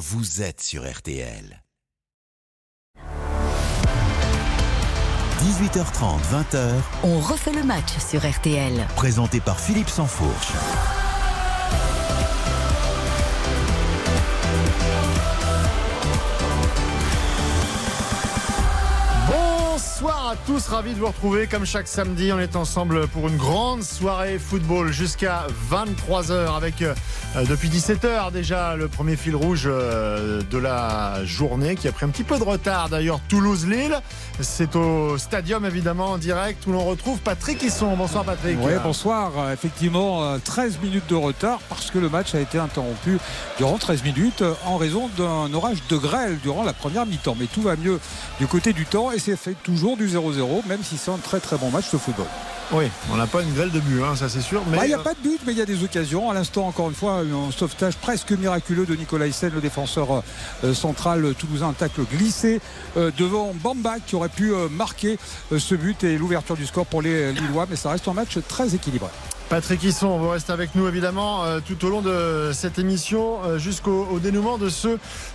vous êtes sur RTL. 18h30, 20h. On refait le match sur RTL. Présenté par Philippe Sansfourche. Bonsoir à tous, ravi de vous retrouver. Comme chaque samedi, on est ensemble pour une grande soirée football jusqu'à 23h avec euh, depuis 17h déjà le premier fil rouge euh, de la journée qui a pris un petit peu de retard d'ailleurs Toulouse-Lille. C'est au stadium évidemment en direct où l'on retrouve Patrick Hisson. Bonsoir Patrick. Oui, bonsoir. Euh, Effectivement, 13 minutes de retard parce que le match a été interrompu durant 13 minutes en raison d'un orage de grêle durant la première mi-temps. Mais tout va mieux du côté du temps et c'est fait toujours du 0-0, même si c'est un très très bon match de football. Oui, on n'a pas une grêle de but, hein, ça c'est sûr. Mais Bah, Il n'y a euh, pas de but, mais il y a des occasions. À l'instant, encore une fois, un sauvetage presque miraculeux de Nicolas Hyssen, le défenseur euh, central toulousain, un tacle glissé euh, devant Bamba qui aurait pu euh, marquer euh, ce but et l'ouverture du score pour les Lillois. Mais ça reste un match très équilibré. Patrick Hisson, vous restez avec nous évidemment euh, tout au long de cette émission euh, jusqu'au au dénouement de ce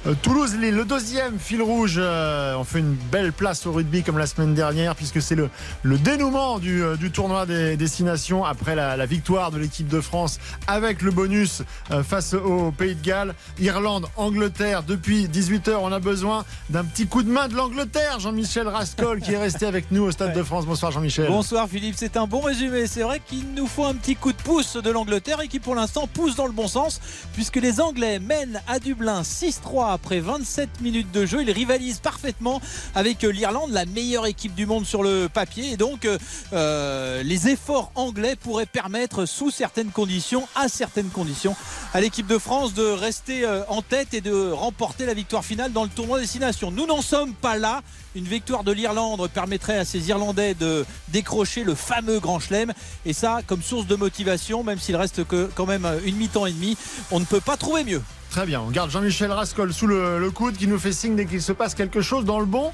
euh, Toulouse-Lille. Le deuxième fil rouge, euh, on fait une belle place au rugby comme la semaine dernière puisque c'est le, le dénouement du, euh, du tournoi des destinations après la, la victoire de l'équipe de France avec le bonus euh, face au Pays de Galles. Irlande, Angleterre, depuis 18h on a besoin d'un petit coup de main de l'Angleterre. Jean-Michel Rascol qui est resté avec nous au Stade de France. Bonsoir Jean-Michel. Bonsoir Philippe, c'est un bon résumé. C'est vrai qu'il nous faut un petit coup de pouce de l'Angleterre et qui pour l'instant pousse dans le bon sens puisque les Anglais mènent à Dublin 6-3 après 27 minutes de jeu. Ils rivalisent parfaitement avec euh, l'Irlande, la meilleure équipe du monde sur le papier. Et donc euh, euh, les efforts anglais pourraient permettre sous certaines conditions, à certaines conditions, à l'équipe de France de rester en tête et de remporter la victoire finale dans le tournoi Destination. Nous n'en sommes pas là. Une victoire de l'Irlande permettrait à ces Irlandais de décrocher le fameux Grand Chelem. Et ça, comme source de motivation, même s'il reste que quand même une mi-temps et demi, on ne peut pas trouver mieux. Très bien, on garde Jean-Michel Rascol sous le, coude qui nous fait signe dès qu'il se passe quelque chose dans le bon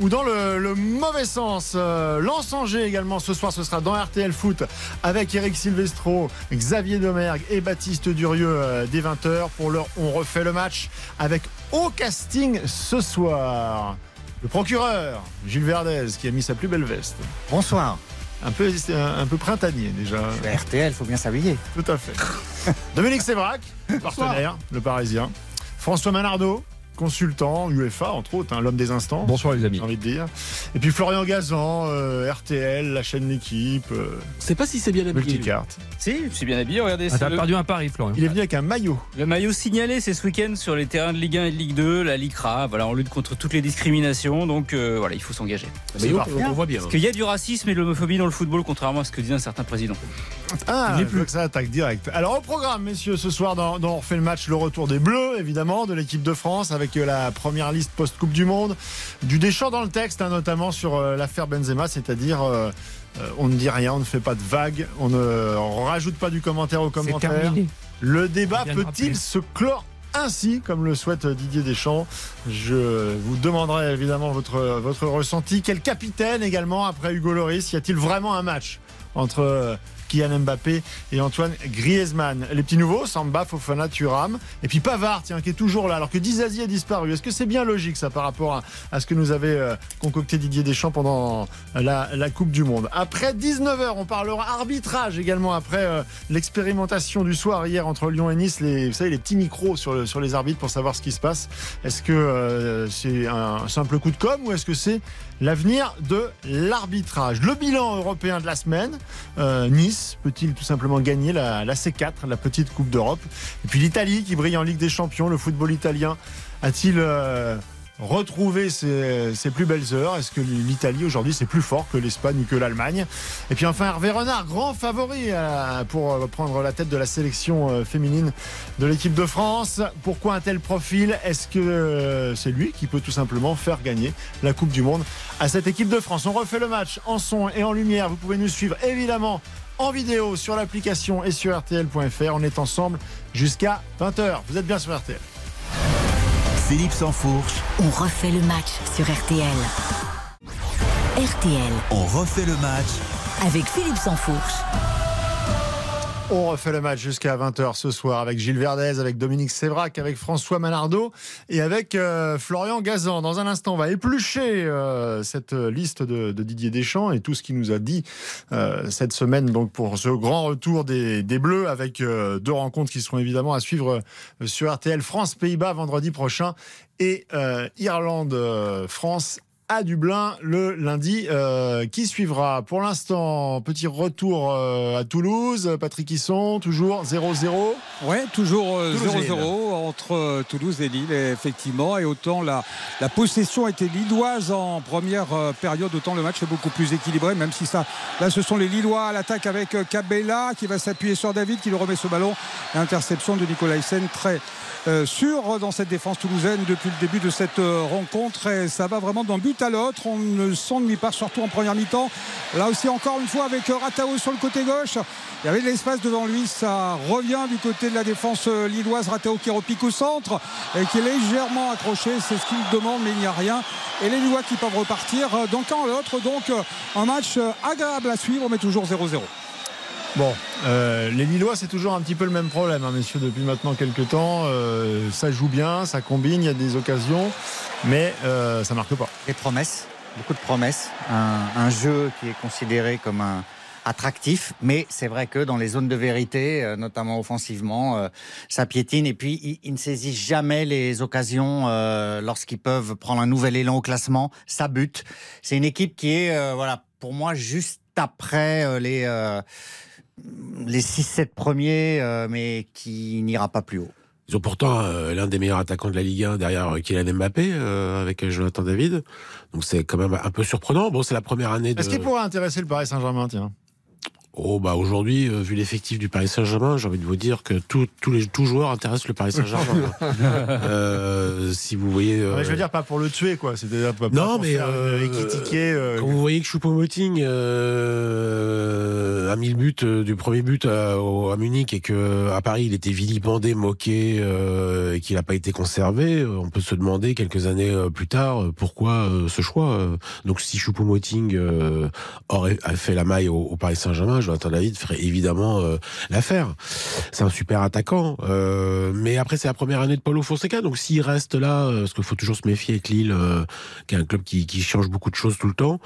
ou dans le, mauvais sens. Euh, Angers également ce soir, ce sera dans RTL Foot avec Eric Silvestro, Xavier Domergue et Baptiste Durieux euh, dès 20h. Pour l'heure, on refait le match avec au casting ce soir. Le procureur, Gilles Verdez, qui a mis sa plus belle veste. Bonsoir. Un peu, un peu printanier déjà. Le RTL, faut bien s'habiller. Tout à fait. Dominique Sévrac, partenaire, le Parisien. François Manardo, consultant, UEFA entre autres, hein, l'homme des instants. Bonsoir les amis. J'ai envie de dire. Et puis Florian Gazan, euh, RTL, la chaîne L'équipe, euh, sais pas si c'est bien habillé. Multicarte. Si, je suis bien habillé. Regardez, Ah, c'est T'as le, perdu un pari, Florian. Il est venu avec un maillot. le maillot signalé, c'est ce week-end sur les terrains de Ligue 1 et de Ligue 2, la LICRA. Voilà, on lutte contre toutes les discriminations, donc euh, voilà, il faut s'engager. Mais on, parfait. on voit bien. Parce qu'il y a du racisme et de l'homophobie dans le football, contrairement à ce que disait un certain président. Ah, je veux que ça attaque direct. Alors au programme, messieurs, ce soir, dans, dans On refait le match, le retour des Bleus, évidemment, de l'équipe de France, avec euh, la première liste post-Coupe du Monde, du Deschamps dans le texte, hein, notamment sur euh, l'affaire Benzema, c'est-à-dire euh, euh, on ne dit rien, on ne fait pas de vagues, on ne on rajoute pas du commentaire au commentaire. Le débat peut-il se clore ainsi, comme le souhaite Didier Deschamps? Je vous demanderai évidemment votre, votre ressenti. Quel capitaine également après Hugo Loris Y a-t-il vraiment un match entre Kylian Mbappé et Antoine Griezmann Les petits nouveaux, Samba, Fofana, Thuram. Et puis Pavard, tiens, qui est toujours là, alors que Dizazi a disparu. Est-ce que c'est bien logique ça par rapport à, ce que nous avait euh, concocté Didier Deschamps pendant la, la Coupe du Monde? Après 19h, on parlera arbitrage également après euh, l'expérimentation du soir hier entre Lyon et Nice. Les, vous savez, les petits micros sur, sur les arbitres pour savoir ce qui se passe. Est-ce que euh, c'est un simple coup de com ou est-ce que c'est l'avenir de l'arbitrage Le bilan européen de la semaine. euh, nice peut-il tout simplement gagner la, la C4, la petite Coupe d'Europe? Et puis l'Italie qui brille en Ligue des Champions. Le football italien a-t-il euh, retrouvé ses, plus belles heures Est-ce que l'Italie aujourd'hui c'est plus fort que l'Espagne ou que l'Allemagne? Et puis enfin Hervé Renard, grand favori euh, pour euh, prendre la tête de la sélection euh, féminine de l'équipe de France. Pourquoi un tel profil? Est-ce que c'est lui qui peut tout simplement faire gagner la Coupe du Monde à cette équipe de France? On refait le match en son et en lumière. Vous pouvez nous suivre évidemment en vidéo sur l'application et sur RTL.fr. On est ensemble jusqu'à 20h. Vous êtes bien sur RTL. Philippe Sansfourche, On refait le match sur RTL. RTL on refait le match avec Philippe Sansfourche. On refait le match jusqu'à 20h ce soir avec Gilles Verdez, avec Dominique Sévrac, avec François Manardo et avec euh, Florian Gazan. Dans un instant, on va éplucher euh, cette liste de, Didier Deschamps et tout ce qu'il nous a dit euh, cette semaine donc pour ce grand retour des, des Bleus avec deux rencontres qui seront évidemment à suivre sur RTL France-Pays-Bas vendredi prochain et euh, Irlande-France à Dublin le lundi euh, qui suivra. Pour l'instant, petit retour euh, à Toulouse. Patrick Hisson, toujours 0-0. Ouais, toujours 0-0 entre euh, Toulouse et Lille, effectivement. Et autant la, la possession était lilloise en première période, autant le match est beaucoup plus équilibré, même si ça. Là, ce sont les Lillois à l'attaque avec Cabella qui va s'appuyer sur David qui le remet ce ballon. Interception de Nicolas Hyssen très euh, sûr dans cette défense toulousaine depuis le début de cette rencontre. Et ça va vraiment d'un but à l'autre. On ne s'ennuie pas, surtout en première mi-temps. Là aussi, encore une fois, avec euh, Ratao sur le côté gauche. Il y avait de l'espace devant lui. Ça revient du côté de la défense lilloise. Ratao qui repique au centre et qui est légèrement accroché. C'est ce qu'il demande, mais il n'y a rien. Et les Lillois qui peuvent repartir d'un camp à l'autre. Donc, un match agréable à suivre, mais toujours 0-0. Bon, euh, les Lillois, c'est toujours un petit peu le même problème, hein, messieurs, depuis maintenant quelques temps. Euh, ça joue bien, ça combine, il y a des occasions, mais euh, ça marque pas. Des promesses, beaucoup de promesses. Un, un jeu qui est considéré comme un attractif, mais c'est vrai que dans les zones de vérité, euh, notamment offensivement, euh, ça piétine. Et puis, ils, ne saisissent jamais les occasions euh, lorsqu'ils peuvent prendre un nouvel élan au classement. Ça bute. C'est une équipe qui est, voilà, pour moi, juste après les les 6-7 premiers, mais qui n'ira pas plus haut. Ils ont pourtant euh, l'un des meilleurs attaquants de la Ligue 1 derrière Kylian Mbappé euh, avec Jonathan David. Donc c'est quand même un peu surprenant. Bon, c'est la première année de. Est-ce qu'il pourrait intéresser le Paris Saint-Germain, tiens? Oh bah aujourd'hui, euh, vu l'effectif du Paris Saint-Germain, j'ai envie de vous dire que tous les tout joueurs intéressent le Paris Saint-Germain. euh, si vous voyez, euh... ouais, je veux dire pas pour le tuer quoi. C'est déjà pas non pour mais faire, euh, euh, quand vous voyez que Choupo-Moting euh, a mis le but euh, du premier but à, à, Munich et que à Paris il était vilipendé, moqué euh, et qu'il n'a pas été conservé, on peut se demander quelques années euh, plus tard pourquoi euh, ce choix. Donc si Choupo-Moting euh, aurait fait la maille au, au Paris Saint-Germain, Jonathan David ferait évidemment euh, l'affaire. C'est un super attaquant. Euh, mais après, c'est la première année de Paulo Fonseca. Donc s'il reste là, euh, parce qu'il faut toujours se méfier avec Lille, qui est un club qui, qui, change beaucoup de choses tout le temps.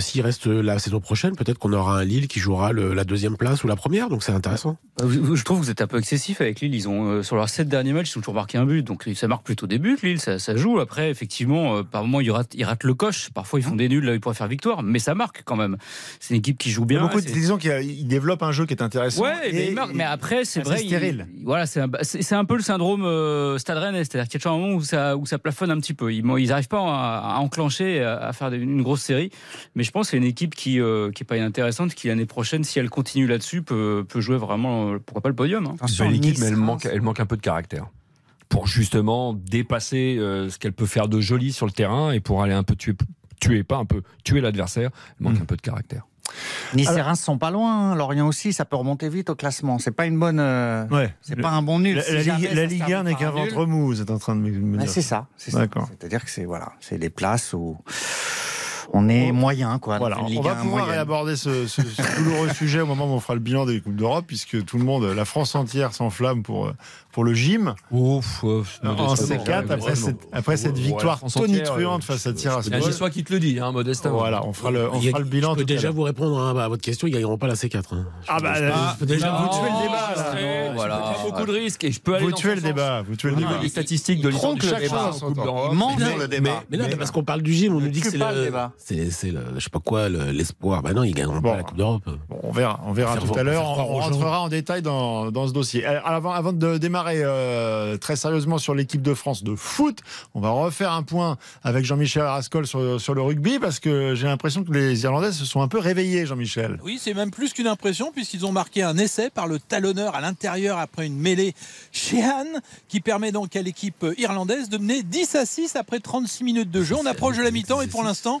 S'il reste la saison prochaine, peut-être qu'on aura un Lille qui jouera le, la deuxième place ou la première. Donc c'est intéressant. Je trouve que vous êtes un peu excessif avec Lille. Ils ont, sur leurs sept derniers matchs, ils ont toujours marqué un but. Donc ça marque plutôt des buts, Lille. Ça, ça joue. Après, effectivement, par moments, ils ratent, ils ratent le coche. Parfois, ils font des nuls là, ils pourraient faire victoire. Mais ça marque quand même. C'est une équipe qui joue bien. Beaucoup, disons qu'il développe un jeu qui est intéressant. Ouais, mais, marque, mais après, c'est vrai. stérile. Il, voilà, c'est un, un, peu le syndrome euh, Stade Rennais. C'est-à-dire qu'il y a toujours un moment où ça, où ça plafonne un petit peu. Ils n'arrivent pas à, à, enclencher, à faire une grosse série. Mais je pense que c'est une équipe qui, euh, qui est pas inintéressante, qui l'année prochaine, si elle continue là-dessus, peut, peut jouer vraiment, euh, pourquoi pas le podium. Hein. C'est une équipe, mais elle manque, elle manque un peu de caractère pour justement dépasser euh, ce qu'elle peut faire de joli sur le terrain et pour aller un peu tuer, tuer pas un peu, tuer l'adversaire. Elle manque mmh. un peu de caractère. Nice et Reims sont pas loin. Hein. Lorient aussi, ça peut remonter vite au classement. C'est pas une bonne. Euh, ouais. C'est pas un bon nul. La, si la, Ligue, la Ligue 1 n'est qu'un ventre mou. C'est en train de me dire. C'est ça. C'est C'est-à-dire que c'est voilà, c'est des places où on est moyen quoi. Voilà, on va pouvoir moyenne. réaborder ce, ce, ce douloureux sujet au moment où on fera le bilan des coupes d'Europe, puisque tout le monde, la France entière s'enflamme pour pour le gym. Ouf, ouf en C4 après, cette, après cette victoire ouais, tonitruante face à Tiraspol. C'est toi qui te le dis, hein, modestement. Voilà, on fera le, on fera le bilan. Je peux déjà vous répondre hein, à votre question, ils gagneront pas la C4. Hein. Ah bah, ah, je peux déjà vous tuez le débat. Là. Non, voilà. Pas beaucoup de risques et je peux aller vous tuez le débat. Vous tuez le débat. Les statistiques de l'histoire de chaque chose. Il manque le débat. Mais non, parce qu'on parle du gym, on nous dit que c'est le, c'est le, je sais pas quoi, l'espoir. Bah non, ils gagneront pas la Coupe d'Europe. On verra, on verra tout à l'heure. On rentrera en détail dans dans ce dossier. Avant, avant de démarrer très sérieusement sur l'équipe de France de foot. On va refaire un point avec Jean-Michel Rascol sur, sur, le rugby parce que j'ai l'impression que les Irlandais se sont un peu réveillés, Jean-Michel. Oui, c'est même plus qu'une impression puisqu'ils ont marqué un essai par le talonneur à l'intérieur après une mêlée Sheehan qui permet donc à l'équipe irlandaise de mener 10 à 6 après 36 minutes de jeu. On approche de la mi-temps et pour l'instant,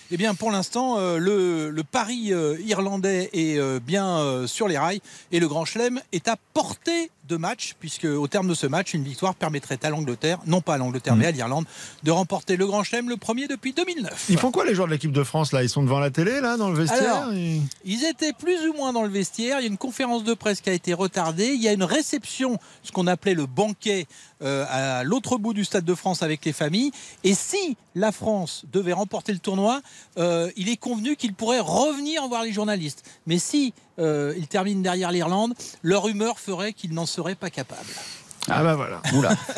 Eh bien, pour l'instant, euh, le, le pari euh, irlandais est euh, bien sur les rails et le Grand Chelem est à portée de match, puisque au terme de ce match, une victoire permettrait à l'Angleterre, non pas à l'Angleterre, mais à l'Irlande, de remporter le Grand Chelem, le premier depuis 2009. Ils font quoi les joueurs de l'équipe de France là? Ils sont devant la télé là dans le vestiaire Alors, Ils- Ils étaient plus ou moins dans le vestiaire. Il y a une conférence de presse qui a été retardée. Il y a une réception, ce qu'on appelait le banquet, euh, à l'autre bout du Stade de France avec les familles. Et si la France devait remporter le tournoi, euh, il est convenu qu'ils pourraient revenir voir les journalistes. Mais si euh, ils terminent derrière l'Irlande, leur humeur ferait qu'ils n'en seraient pas capables. Ah bah voilà.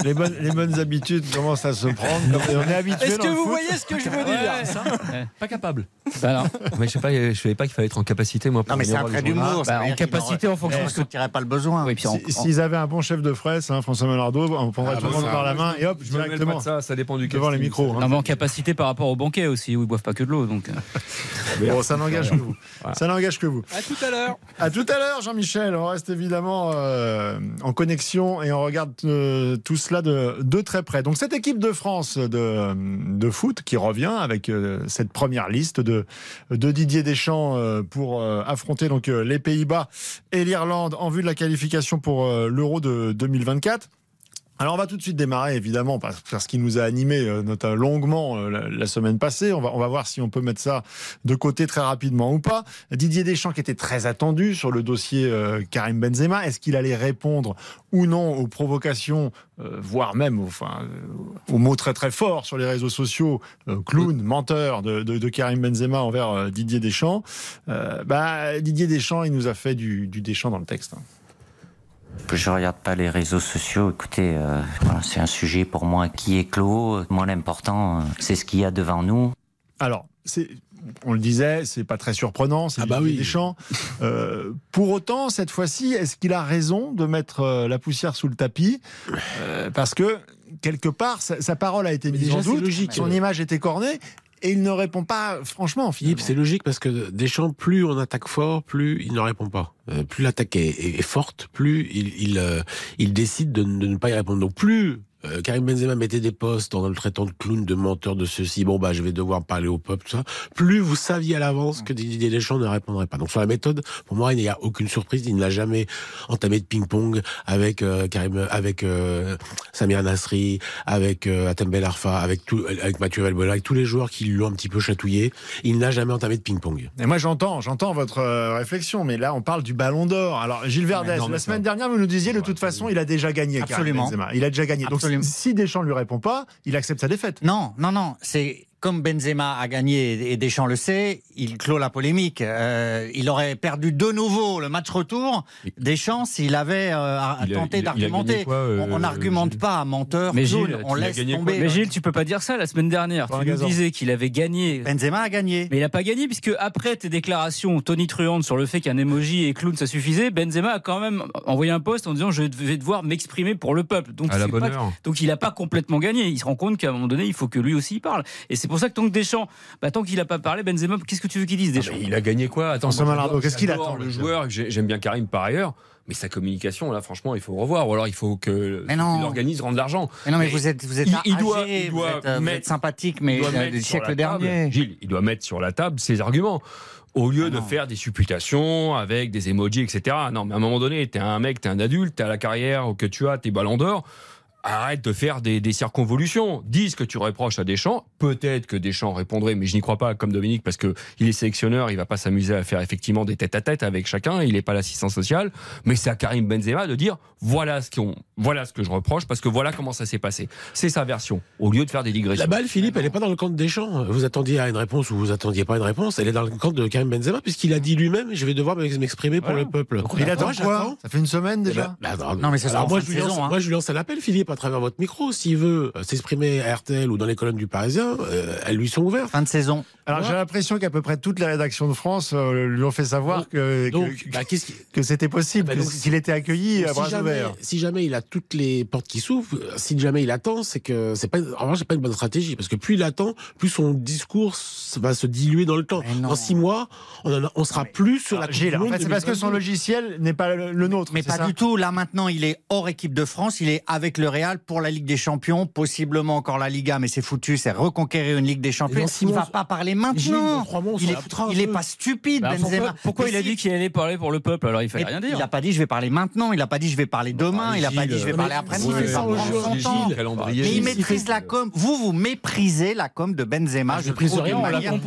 Les, bonnes, les bonnes habitudes commencent à se prendre. on est habitué. Est-ce que vous foot. voyez ce que je veux Ouais, dire. Pas capable. Bah non. Mais je sais pas, je savais pas qu'il fallait être en capacité moi. Pour Non, mais c'est venir un trait d'humour. Bah, en capacité, en fonction de ce que- ressentirait pas le besoin. Oui, en- S'ils avaient un bon chef de presse, hein, François Malardo, on prendrait Ah, tout le bah, monde par la main et hop, Je directement ça, ça dépend du devant les micros. hein. Non, mais en capacité par rapport au banquet aussi, où ils boivent pas que de l'eau. Donc, euh. Bon, ça n'engage que vous. Ça n'engage que vous. À tout à l'heure. À tout à l'heure, Jean-Michel. On reste évidemment euh, en connexion et on regarde euh, tout cela de, très près. Donc, cette équipe de France de, foot qui revient avec euh, cette première liste de, Didier Deschamps euh, pour affronter donc les Pays-Bas et l'Irlande en vue de la qualification pour l'Euro de 2024. Alors on va tout de suite démarrer évidemment par, par ce qui nous a animé euh, notamment longuement euh, la, la semaine passée. On va, on va voir si on peut mettre ça de côté très rapidement ou pas. Didier Deschamps qui était très attendu sur le dossier euh, Karim Benzema. Est-ce qu'il allait répondre ou non aux provocations, euh, voire même enfin, aux mots très très forts sur les réseaux sociaux, euh, clown, menteur de, de- de Karim Benzema envers Didier Deschamps? Bah, Didier Deschamps, il nous a fait du, du Deschamps dans le texte. Je regarde pas les réseaux sociaux. Écoutez, euh, voilà, c'est un sujet pour moi qui est clos. Moi, l'important, euh, c'est ce qu'il y a devant nous. Alors, c'est, on le disait, c'est pas très surprenant, c'est Ah bah oui. Deschamps. Euh, pour autant, cette fois-ci, est-ce qu'il a raison de mettre la poussière sous le tapis? Euh, Parce que quelque part, sa, sa parole a été Mais mise déjà, en doute, logique. son image était cornée, et il ne répond pas franchement. Philippe, c'est logique parce que Deschamps, plus on attaque fort, plus il ne répond pas. Euh, plus l'attaque est, est- est forte, plus il, il, euh, il décide de, de ne pas y répondre. Donc plus euh, Karim Benzema mettait des postes en le traitant de clown, de menteur, de ceci, bon bah je vais devoir parler au peuple, tout ça, plus vous saviez à l'avance que Didier Deschamps ne répondrait pas. Donc sur la méthode, pour moi, il n'y a aucune surprise. Il n'a jamais entamé de ping-pong avec euh, Karim, avec euh, Samir Nasri, avec euh, Atem Ben Arfa, avec, tout, avec Mathieu Valbuena, avec tous les joueurs qui l'ont un petit peu chatouillé. Il n'a jamais entamé de ping-pong. Et moi, j'entends, j'entends votre euh, réflexion, mais là, on parle du Ballon d'Or. Alors, Gilles Verdès, non, la semaine dernière, vous nous disiez, de toute façon, il a déjà gagné. Karim Absolument. Benzema. Il a déjà gagné. Donc, Absolument. si Deschamps lui répond pas, il accepte sa défaite. Non, non, non. C'est comme Benzema a gagné et Deschamps le sait, il clôt la polémique. Euh, il aurait perdu de nouveau le match retour. Deschamps, s'il avait euh, Il a- tenté d'argumenter. euh, on n'argumente pas à menteur, Mais Gilles, on laisse tomber. Mais Gilles, tu peux pas dire ça. La semaine dernière, Pas tu nous disais qu'il avait gagné. Benzema a gagné. Mais il n'a pas gagné puisque après tes déclarations Tony Truante sur le fait qu'un emoji et clown ça suffisait, Benzema a quand même envoyé un post en disant je vais devoir m'exprimer pour le peuple. Donc À la c'est bonne pas- heure. donc il n'a pas complètement gagné. Il se rend compte qu'à un moment donné il faut que lui aussi parle. Et c'est pour ça que tant que Deschamps, bah, tant qu'il n'a pas parlé, Benzema, qu'est-ce que tu veux qu'il dise Ah, Deschamps il a gagné quoi? Attends, qu'est-ce qu'il attend, Le joueur, j'ai- j'aime bien Karim par ailleurs, mais sa communication, là, franchement, il faut revoir. Ou alors, il faut que l'organisme rende l'argent. Mais non, mais, Mais vous êtes, vous êtes il- âgé, il doit- il vous, doit êtes, euh, vous mettre- êtes sympathique, mais il doit mettre du sur siècle la table- dernier. Gilles, il doit mettre sur la table ses arguments. Au lieu Ah de non. faire des supputations avec des emojis, etc. Non, mais à un moment donné, t'es un mec, t'es un adulte, t'as la carrière que tu as, t'es ballon d'or. Arrête de faire des, des circonvolutions. Dis ce que tu reproches à Deschamps. Peut-être que Deschamps répondrait, mais je n'y crois pas comme Dominique parce que il est sélectionneur, il va pas s'amuser à faire effectivement des tête à tête avec chacun. Il n'est pas l'assistant social. Mais c'est à Karim Benzema de dire voilà ce qu'on, voilà ce que je reproche parce que voilà comment ça s'est passé. C'est sa version. Au lieu de faire des digressions. La balle, Philippe, elle n'est pas dans le camp de Deschamps. Vous attendiez à une réponse ou vous attendiez pas à une réponse. Elle est dans le camp de Karim Benzema, puisqu'il a dit lui-même je vais devoir m'exprimer pour Voilà. le peuple. Il attend quoi? Ça fait une semaine déjà? Ben, bah, Non, mais ça alors moi, je lance, saison, hein. moi, je lui lance un appel, Philippe, à travers votre micro. S'il veut euh, s'exprimer à RTL ou dans les colonnes du Parisien, euh, elles lui sont ouvertes. Fin de saison. Alors j'ai l'impression qu'à peu près toutes les rédactions de France euh, lui ont fait savoir que, Donc, que, bah, que c'était possible, Bah, que- donc, qu'il était accueilli à si bras jamais, ouverts. si jamais il a toutes les portes qui s'ouvrent, si jamais il attend, c'est que c'est pas, en revanche, c'est pas une bonne stratégie, parce que plus il attend, plus son discours va se diluer dans le temps. Dans six mois, on, en a- on sera plus sur la Gilles, en fait, c'est parce que son 2022. logiciel n'est pas le, le nôtre. Mais pas ça du tout. Là maintenant, il est hors équipe de France. Il est avec le Real Real pour la Ligue des Champions, possiblement encore la Liga, mais c'est foutu, c'est reconquérir une Ligue des Champions. Il mois, va pas parler maintenant. Il est, foutra un il est peu. pas stupide, Bah, Benzema. pourquoi Mais il a si- dit qu'il allait parler pour le peuple Alors il fallait rien dire. Il n'a pas dit je vais parler maintenant, il n'a pas dit je vais parler demain, il n'a pas dit je vais parler ça temps. calendrier. Mais il fait- la com. Vous, vous méprisez la com de Benzema. Ah, je je méprise rien, non,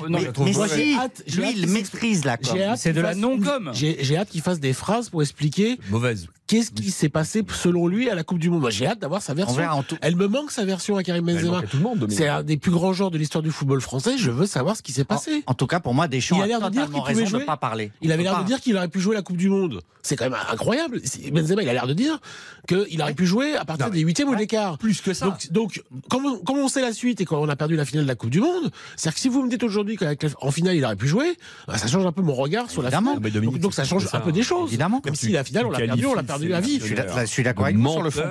Mais, si, lui, il méprise la com. J'ai hâte C'est de qu'il la fasse non-com. une- J'ai hâte qu'il fasse des phrases pour expliquer Mauvaise. qu'est-ce qui s'est passé selon lui à la Coupe du Monde. J'ai hâte d'avoir sa On version. verra en tout. Elle me manque sa version à Karim Benzema. C'est un des plus grands joueurs de l'histoire du football français. Je veux savoir ce qui s'est passé. En tout cas, pour moi, Deschamps Il a a l'air de dire qu'il pouvait jouer. pas parler. Il avait l'air de dire qu'il aurait pu jouer la Coupe du Monde. C'est quand même incroyable. Benzema, il a l'air de dire qu'il aurait pu jouer à partir Non, des huitièmes ou de l'écart. Plus que ça. Donc, donc comme, on, comme on sait la suite et quand on a perdu la finale de la Coupe du Monde, c'est-à-dire que si vous me dites aujourd'hui qu'en finale il aurait pu jouer, bah, ça change un peu mon regard sur la finale. Dominique, donc, donc ça change ça. un peu des choses. Évidemment. Même si la finale on l'a perdu, on l'a perdu à vif. Je suis d'ac- je suis d'accord avec vous sur le fond.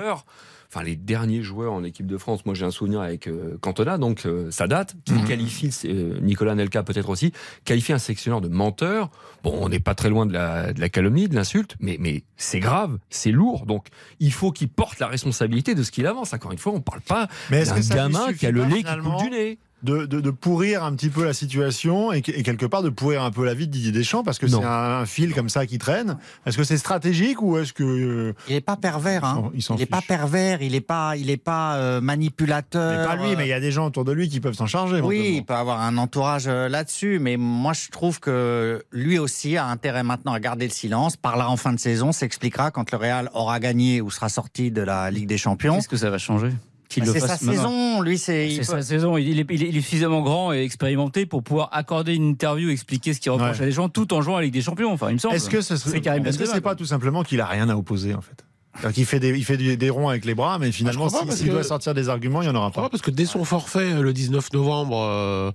Enfin, les derniers joueurs en équipe de France, moi j'ai un souvenir avec euh, Cantona, donc euh, ça date, qui Mhm. qualifie, euh, Nicolas Nelka peut-être aussi, qualifie un sectionneur de menteur. Bon, on n'est pas très loin de la, de la calomnie, de l'insulte, mais, mais c'est grave, c'est lourd, donc il faut qu'il porte la responsabilité de ce qu'il avance. Encore une fois, on parle pas d'un gamin qui a le lait qui coule du nez. De, de- de pourrir un petit peu la situation et, que- et quelque part de pourrir un peu la vie de Didier Deschamps parce que c'est un, un fil comme ça qui traîne. Est-ce que c'est stratégique ou est-ce que euh, Il n'est pas pervers. Hein. il n'est pas pervers, il n'est pas, il est pas euh, manipulateur. mais pas lui, mais il y a des gens autour de lui qui peuvent s'en charger. Oui, il peut avoir un entourage euh, là-dessus, mais moi je trouve que lui aussi a intérêt maintenant à garder le silence. Parlera en fin de saison, s'expliquera quand le Real aura gagné ou sera sorti de la Ligue des Champions. Qu'est-ce que ça va changer? Qu'il Bah, le sa maintenant. saison, lui c'est. Sa saison. Il est, il est- il est suffisamment grand et expérimenté pour pouvoir accorder une interview, expliquer ce qu'il reproche Ouais. à des gens, tout en jouant avec des champions. Enfin, il me semble. Est-ce que ce serait- est-ce que c'est pas tout simplement qu'il a rien à opposer en fait? Qu'il fait des, il fait des, des ronds avec les bras, mais finalement, si- parce s'il doit sortir des arguments, il n'y en aura pas. parce que dès son forfait euh, le 19 novembre, euh,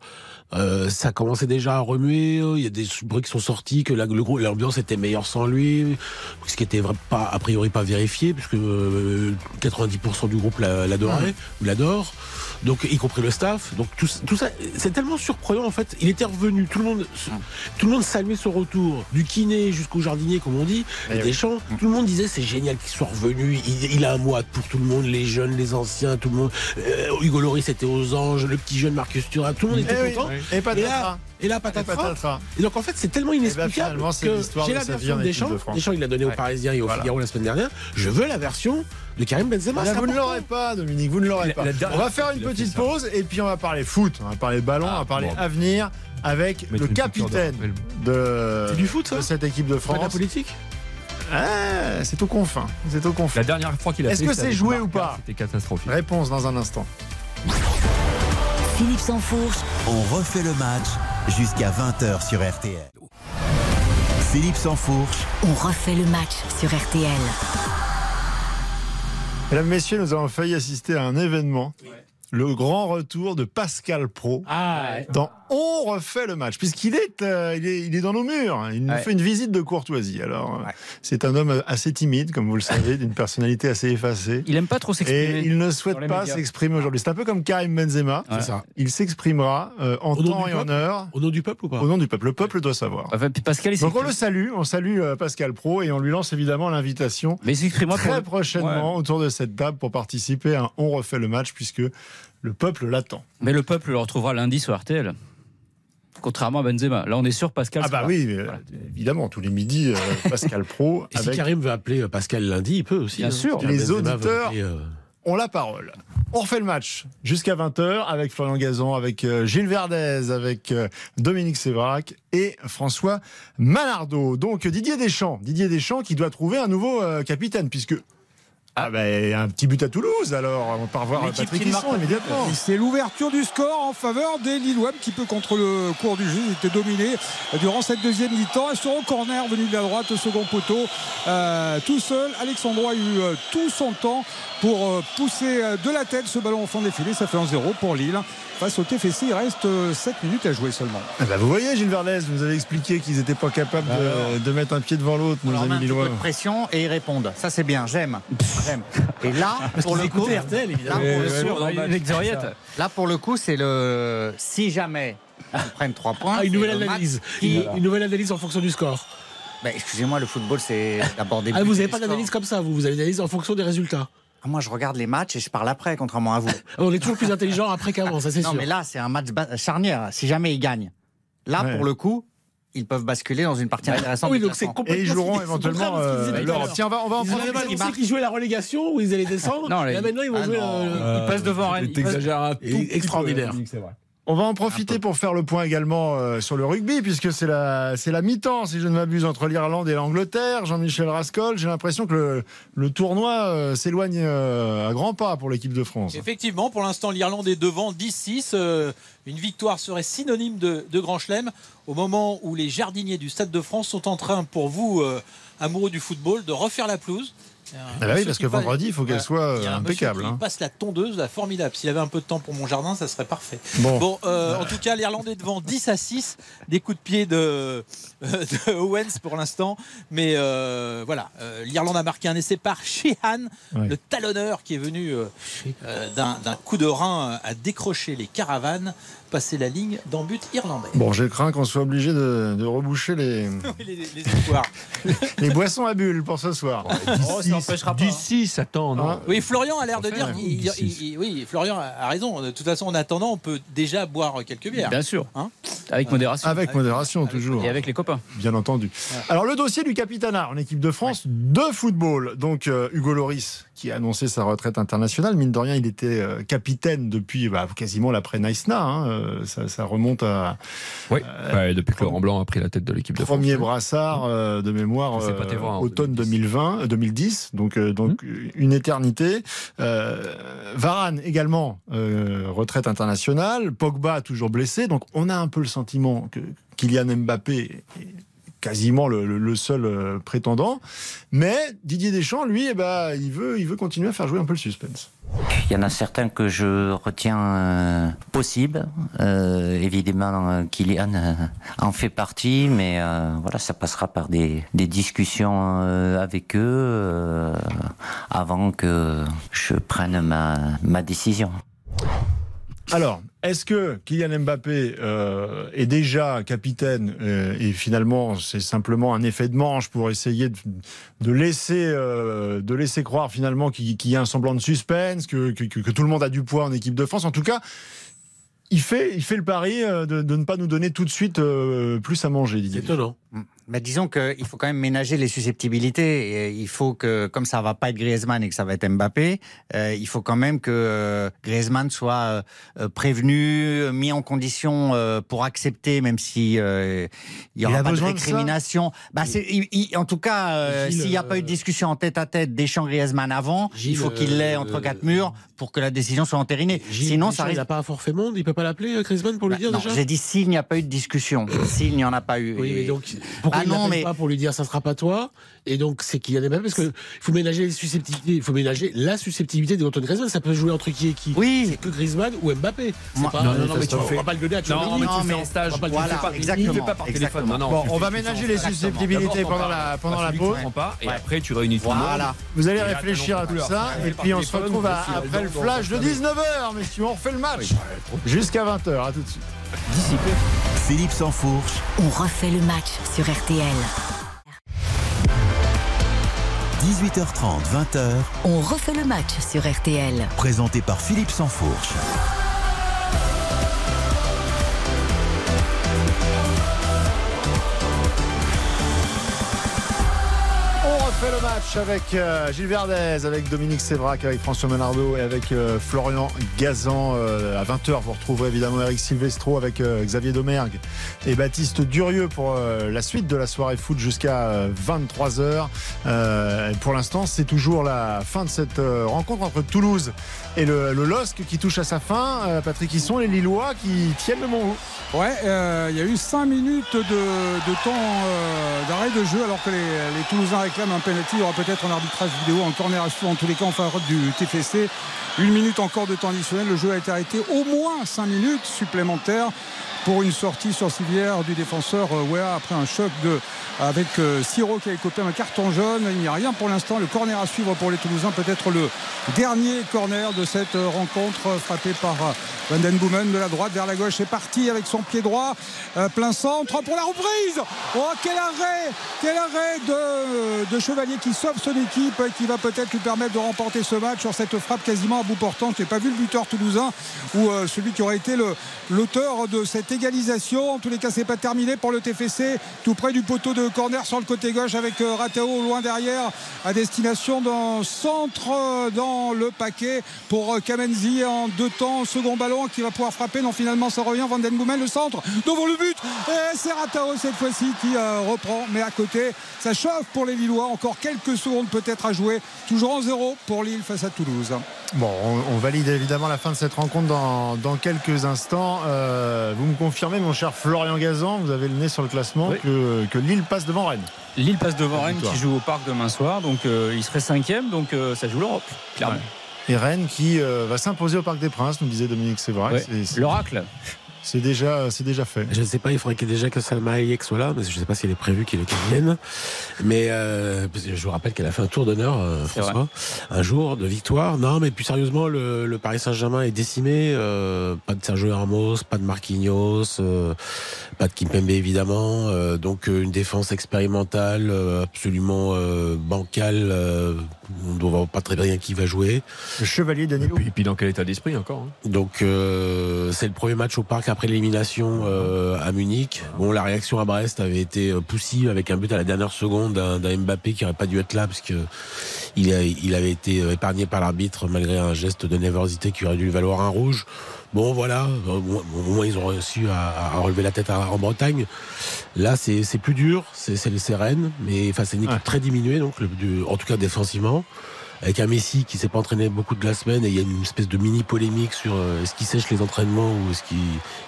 euh, ça commençait déjà à remuer. euh, Il y a des bruits qui sont sortis que la- l'ambiance était meilleure sans lui, ce qui était pas a priori pas vérifié puisque euh, 90% du groupe l'a- l'adorait ou l'adore. Donc y compris le staff. Donc tout, tout ça, c'est tellement surprenant en fait. Il était revenu, tout le monde, tout le monde saluait son retour, du kiné jusqu'au jardinier comme on dit, Eh et oui. Deschamps. Tout le monde disait c'est génial qu'il soit revenu. Il, il a un mot pour tout le monde, les jeunes, les anciens, tout le monde. Euh, Hugo Loris était aux anges, le petit jeune Marcus Thuram, tout le monde était Eh oui. content. Et pas de Et là, et là, Et patatras. Et donc en fait, c'est tellement inexplicable finalement, c'est que j'ai la version de Deschamps. de. Deschamps, il l'a donné Ouais. au Parisien et au Voilà. Figaro la semaine dernière. Je veux la version de Karim Benzema. Là, c'est vous ne l'aurez pas, Dominique, vous ne l'aurez La- pas. la on va faire une petite pause et puis on va parler foot, on va parler ballon, on va parler bon. avenir avec Mettre le capitaine de, du foot, de cette équipe de Pas de la France. politique Ah, c'est au confin, c'est au confin. La dernière fois qu'il a Est-ce que c'est joué ou pas C'était catastrophique. Réponse dans un instant. Philippe Sansfourche, On refait le match jusqu'à 20h sur RTL. Philippe Sansfourche, on refait le match sur RTL. Mesdames, Messieurs, nous avons failli assister à un événement. Le grand retour de Pascal Pro Ah, dans On refait le match, puisqu'il est, euh, il est, il est dans nos murs. Il nous Ouais. fait une visite de courtoisie. Alors, euh, Ouais. c'est un homme assez timide, comme vous le savez, d'une personnalité assez effacée. Il aime pas trop Et s'exprimer. il ne souhaite pas s'exprimer aujourd'hui. C'est un peu comme Karim Benzema. c'est ça. Il s'exprimera euh, en Au temps et en heure Au nom du peuple ou pas au nom du peuple. Le peuple doit savoir. Enfin, puis Pascal, Donc on le salue, on salue euh, Pascal Pro et on lui lance évidemment l'invitation Mais pour très prochainement autour de cette table pour participer à un On refait le match puisque le peuple l'attend. Mais le peuple le retrouvera lundi sur RTL. Contrairement à Benzema. Là, on est sûr, Pascal. Ah bah oui, euh, évidemment, tous les midis, euh, Pascal Pro Et si Karim veut appeler euh, Pascal lundi, il peut aussi. Bien hein. sûr. Si Les Benzema auditeurs appeler, euh, ont la parole. On refait le match jusqu'à 20h avec Florian Gazan, avec Gilles Verdez, avec Dominique Sévrac et François Manardo. Donc Didier Deschamps, Didier Deschamps qui doit trouver un nouveau capitaine puisque ah ben un petit but à Toulouse alors on part voir Patrick Hisson immédiatement. C'est l'ouverture du score en faveur des Lillois, un petit peu contre le cours du jeu. Ils étaient dominés durant cette deuxième mi-temps. Et sur un corner venu de la droite, au second poteau, euh, tout seul, Alexandro a eu euh, tout son temps pour euh, pousser euh, de la tête ce ballon au fond des filets. Ça fait 1-0 pour Lille. Face au TFC, il reste 7 minutes à jouer seulement. Ah bah, vous voyez Gilles Verdez, vous nous avez expliqué qu'ils n'étaient pas capables de, de mettre un pied devant l'autre nos un amis peu lillois. de pression et ils répondent. Ça c'est bien, j'aime. Et là, pour le coup, RTL, évidemment. là, pour le coup, c'est le si jamais ils prennent trois points. Ah, une nouvelle analyse. qui- Une, nouvelle analyse en fonction du score. Bah, Excusez-moi, le football c'est d'abord des. Ah, vous n'avez pas d'analyse comme ça, vous, vous avez une analyse en fonction des résultats. Ah, Moi, je regarde les matchs et je parle après, contrairement à vous. On est toujours plus intelligent après qu'avant, ça c'est Non, sûr. mais là, c'est un match charnière. Si jamais ils gagnent, là, Ouais. pour le coup, ils peuvent basculer dans une partie intéressante. oui, donc c'est complètement. Et ils joueront éventuellement euh, l'Europe. Tiens, on va, on va en Ils prendre annoncé balles. qu'ils jouaient la relégation, où ils allaient descendre. Non, là, maintenant, ils vont ah jouer. non. euh, Il passe devant Rennes. extraordinaire. On va en profiter pour faire le point également euh, sur le rugby, puisque c'est la, c'est la mi-temps, si je ne m'abuse, entre l'Irlande et l'Angleterre. Jean-Michel Rascol, j'ai l'impression que le, le tournoi euh, s'éloigne euh, à grands pas pour l'équipe de France. Effectivement, pour l'instant, l'Irlande est devant 10-6. Euh, une victoire serait synonyme de, de grand chelem au moment où les jardiniers du Stade de France sont en train, pour vous, euh, amoureux du football, de refaire la pelouse. Il y a un Ah bah oui, parce que vendredi, il faut qu'elle soit Il y a euh, un impeccable. qui hein. passe la tondeuse, là, formidable. S'il avait un peu de temps pour mon jardin, ça serait parfait. Bon. Bon, euh, en tout cas, l'Irlande est devant 10 à 6. Des coups de pied de, de Owens pour l'instant. Mais euh, voilà, euh, l'Irlande a marqué un essai par Sheehan, le talonneur qui est venu euh, euh, d'un coup de rein à décrocher les caravanes, passer la ligne d'en but irlandais. Bon, j'ai craint qu'on soit obligé de, de reboucher les, Oui, les, les espoirs. les boissons à bulles pour ce soir. Oh, ça. 10-6, attends, non. Hein Oui, Florian a l'air de dire. il- il- oui, Florian a a raison. De toute façon, en attendant, on peut déjà boire quelques bières. Bien sûr. Hein Avec modération. Avec modération, toujours. Et avec les copains. Bien entendu. Alors, le dossier du capitanat en équipe de France de football. Donc, euh, Hugo Loris, qui a annoncé sa retraite internationale. Mine de rien, il était euh, capitaine depuis bah, quasiment l'après Naïsna. Hein. Euh, Ça, ça remonte à Oui, ouais, depuis que Laurent Blanc a pris la tête de l'équipe de France. premier brassard euh, de mémoire euh, voir, hein, automne 2010. 2020, euh, 2010. Donc, euh, donc une éternité. Euh, Varane également euh, retraite internationale. Pogba toujours blessé. Donc, on a un peu le sentiment que Kylian Mbappé est quasiment le, seul euh, prétendant. Mais Didier Deschamps, lui, eh ben, il, veut, il veut continuer à faire jouer un peu le suspense. Il y en a certains que je retiens euh, possibles. Euh, évidemment, Kylian euh, en fait partie, mais voilà, ça passera par des, discussions avec eux avant que je prenne ma décision. Alors, est-ce que Kylian Mbappé euh, est déjà capitaine euh, et finalement c'est simplement un effet de manche pour essayer de, de laisser, euh, de laisser croire finalement qu'il y a un semblant de suspense, que, que- que- que tout le monde a du poids en équipe de France En tout cas, il fait, il fait le pari de, de ne pas nous donner tout de suite euh, plus à manger, C'est Didier. étonnant. Bah, disons qu'il faut quand même ménager les susceptibilités. Et il faut que, comme ça va pas être Griezmann et que ça va être Mbappé, euh, il faut quand même que euh, Griezmann soit euh, prévenu, euh, mis en condition pour accepter, même si il y Il aura a pas de récrimination. bah, il- il- en tout cas, s'il n'y a pas eu de discussion en tête à tête Deschamps Griezmann avant, Gilles, il faut qu'il l'ait entre quatre murs pour que la décision soit entérinée. Gilles Sinon, ça Il risque. n'a pas un forfait monde, il peut pas l'appeler Griezmann pour lui Bah, dire non, j'ai dit s'il n'y a pas eu de discussion. s'il n'y en a pas eu. Oui, Et- mais donc pourquoi Ah il non, mais- pas pour lui dire ça sera pas toi Et donc c'est Kylian Mbappé parce que il faut ménager les susceptibilités, il faut ménager la susceptibilité d'Antoine Griezmann. Ça peut jouer entre qui et qui? Oui. C'est que Griezmann ou Mbappé. C'est Moi- pas, Non, non, non, mais tu on fais- va pas le donner à Non, mais Non, tu le fais mais en stage. Voilà, Tu le fais pas- exactement. Pas par téléphone. Exactement. Non, non, Bon, on va ménager les susceptibilités pendant la, pendant la celui pause. et après tu réunis tout le monde. Voilà. Vous allez réfléchir à tout non ça et puis on se retrouve après le flash de dans- 19h, messieurs. On refait le match jusqu'à 20h. À tout de suite. Philippe Sansfourche, On refait le match sur RTL. 18h30, 20h, On refait le match sur RTL. présenté par Philippe Sansfourche. On refait le match avec euh, Gilles Verdez, avec Dominique Sévrac, avec François Menardo et avec euh, Florian Gazan. Euh, à 20h, vous retrouverez évidemment Eric Silvestro avec euh, Xavier Domergue et Baptiste Durieux pour la suite de la soirée foot jusqu'à 23h. pour l'instant, c'est toujours la fin de cette rencontre entre Toulouse et le, le LOSC qui touche à sa fin. Patrick Hisson, les Lillois qui tiennent le Mont Ouais, il y a eu 5 minutes de, temps d'arrêt de jeu alors que les, les Toulousains réclament un Il y aura peut-être un arbitrage vidéo, un corner à souffle en tous les cas en faveur du TFC. Une minute encore de temps additionnel. Le jeu a été arrêté au moins 5 minutes supplémentaires pour une sortie sur civière du défenseur euh, Wea après un choc de, avec euh, Siro qui a écopé un carton jaune. Il n'y a rien pour l'instant. Le corner à suivre pour les Toulousains, peut-être le dernier corner de cette euh, rencontre frappé par euh, Van Den Boomen de la droite vers la gauche. C'est parti avec son pied droit, plein centre pour la reprise. Oh, quel arrêt Quel arrêt de, de Chevalier qui sauve son équipe et qui va peut-être lui permettre de remporter ce match sur cette frappe quasiment à bout portant. Je n'ai pas vu le buteur toulousain ou celui qui aurait été l'auteur de cette égalisation. En tous les cas, c'est pas terminé pour le TFC, tout près du poteau de corner sur le côté gauche avec euh, Ratao loin derrière à destination d'un centre euh, dans le paquet pour euh, Kamenzi en deux temps. Second ballon qui va pouvoir frapper. Non, finalement, ça revient. Van Den le centre devant le but. Et c'est Ratao cette fois-ci qui reprend. Mais à côté, ça chauffe pour les Lillois. Encore quelques secondes peut-être à jouer. Toujours en zéro pour Lille face à Toulouse. Bon, on, valide évidemment la fin de cette rencontre dans, quelques instants. Vous me confirmez, mon cher Florian Gazan, vous avez le nez sur le classement, Oui. que, que Lille passe devant Rennes. Lille passe devant Rennes qui joue au parc demain soir, donc euh, il serait cinquième, donc euh, ça joue l'Europe, clairement. Et Rennes qui euh, va s'imposer au Parc des Princes, nous disait Dominique Sévrac. Ouais. L'oracle. C'est déjà, c'est déjà fait. Je ne sais pas, il faudrait que déjà que Salma Hayek soit là, mais je ne sais pas s'il est prévu qu'il qu'il vienne. Mais euh, je vous rappelle qu'elle a fait un tour d'honneur, euh, François, un jour de victoire. Non, mais plus sérieusement, le, le Paris Saint-Germain est décimé. euh, pas de Sergio Ramos, pas de Marquinhos, euh, pas de Kimpembe évidemment. euh, donc une défense expérimentale, euh, absolument euh, bancale. euh, on ne voit pas très bien qui va jouer. Le chevalier Danilo. Et puis dans quel état d'esprit encore hein Donc euh, c'est le premier match au parc après l'élimination euh, à Munich. Bon, la réaction à Brest avait été euh, poussive avec un but à la dernière seconde d'un Mbappé qui aurait pas dû être là parce que il, a- il avait été euh, épargné par l'arbitre malgré un geste de nervosité qui aurait dû lui valoir un rouge. Bon voilà, au moins, ils ont réussi à, à relever la tête à- en Bretagne. Là c'est plus dur, c'est Rennes, mais enfin c'est une équipe Ouais. très diminuée donc le- du- en tout cas défensivement avec un Messi qui s'est pas entraîné beaucoup de la semaine et il y a une espèce de mini polémique sur euh, est-ce qu'il sèche les entraînements ou est-ce qu'il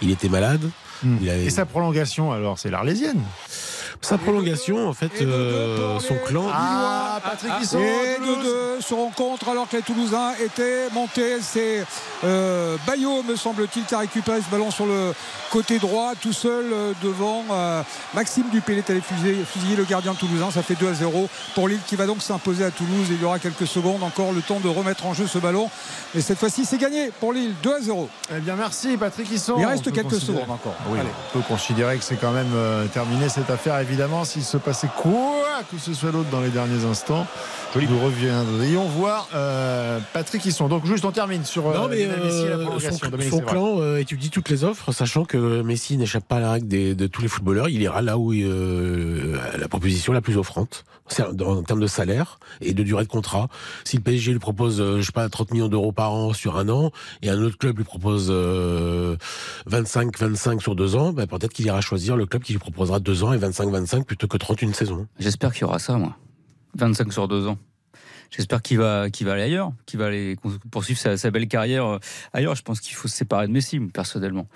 il était malade. Hmm. Il avait- Et sa prolongation, alors, c'est l'Arlésienne. Sa prolongation, en fait, Et euh, son les clan. Ah, Patrick Hisson, Et de deux se rencontrent alors que les Toulousains étaient montés. C'est euh, Bayo, me semble-t-il, qui a récupéré ce ballon sur le côté droit, tout seul euh, devant euh, Maxime Dupé. Il est allé fusiller, fusiller le gardien toulousain. Ça fait 2 à 0 pour Lille qui va donc s'imposer à Toulouse. Il y aura quelques secondes encore le temps de remettre en jeu ce ballon. Mais cette fois-ci, c'est gagné pour Lille. 2 à 0. Eh bien, merci, Patrick Hisson. Il reste quelques secondes encore. Oui, Allez. on peut considérer que c'est quand même terminé cette affaire, évidemment. S'il se passait quoi que ce soit d'autre dans les derniers instants, nous reviendrions voir euh, Patrick Hisson. Donc, juste, on termine sur euh, Non, mais la euh, son, clan euh, étudie toutes les offres, sachant que Messi n'échappe pas à la règle des- de tous les footballeurs. Il ira là où la proposition la plus offrante, c'est en, termes de salaire et de durée de contrat. Si le PSG lui propose, je sais pas, 30 millions d'euros par an sur un an, et un autre club lui propose euh, 25, 25 sur deux ans, bah, peut-être qu'il ira choisir le club qui lui proposera deux ans et 25, 25 plutôt que 30 une saison. J'espère qu'il y aura ça, moi. 25 sur 2 ans. J'espère qu'il va, qu'il va aller ailleurs, qu'il va aller poursuivre sa, sa belle carrière euh, ailleurs. Je pense qu'il faut se séparer de Messi, personnellement.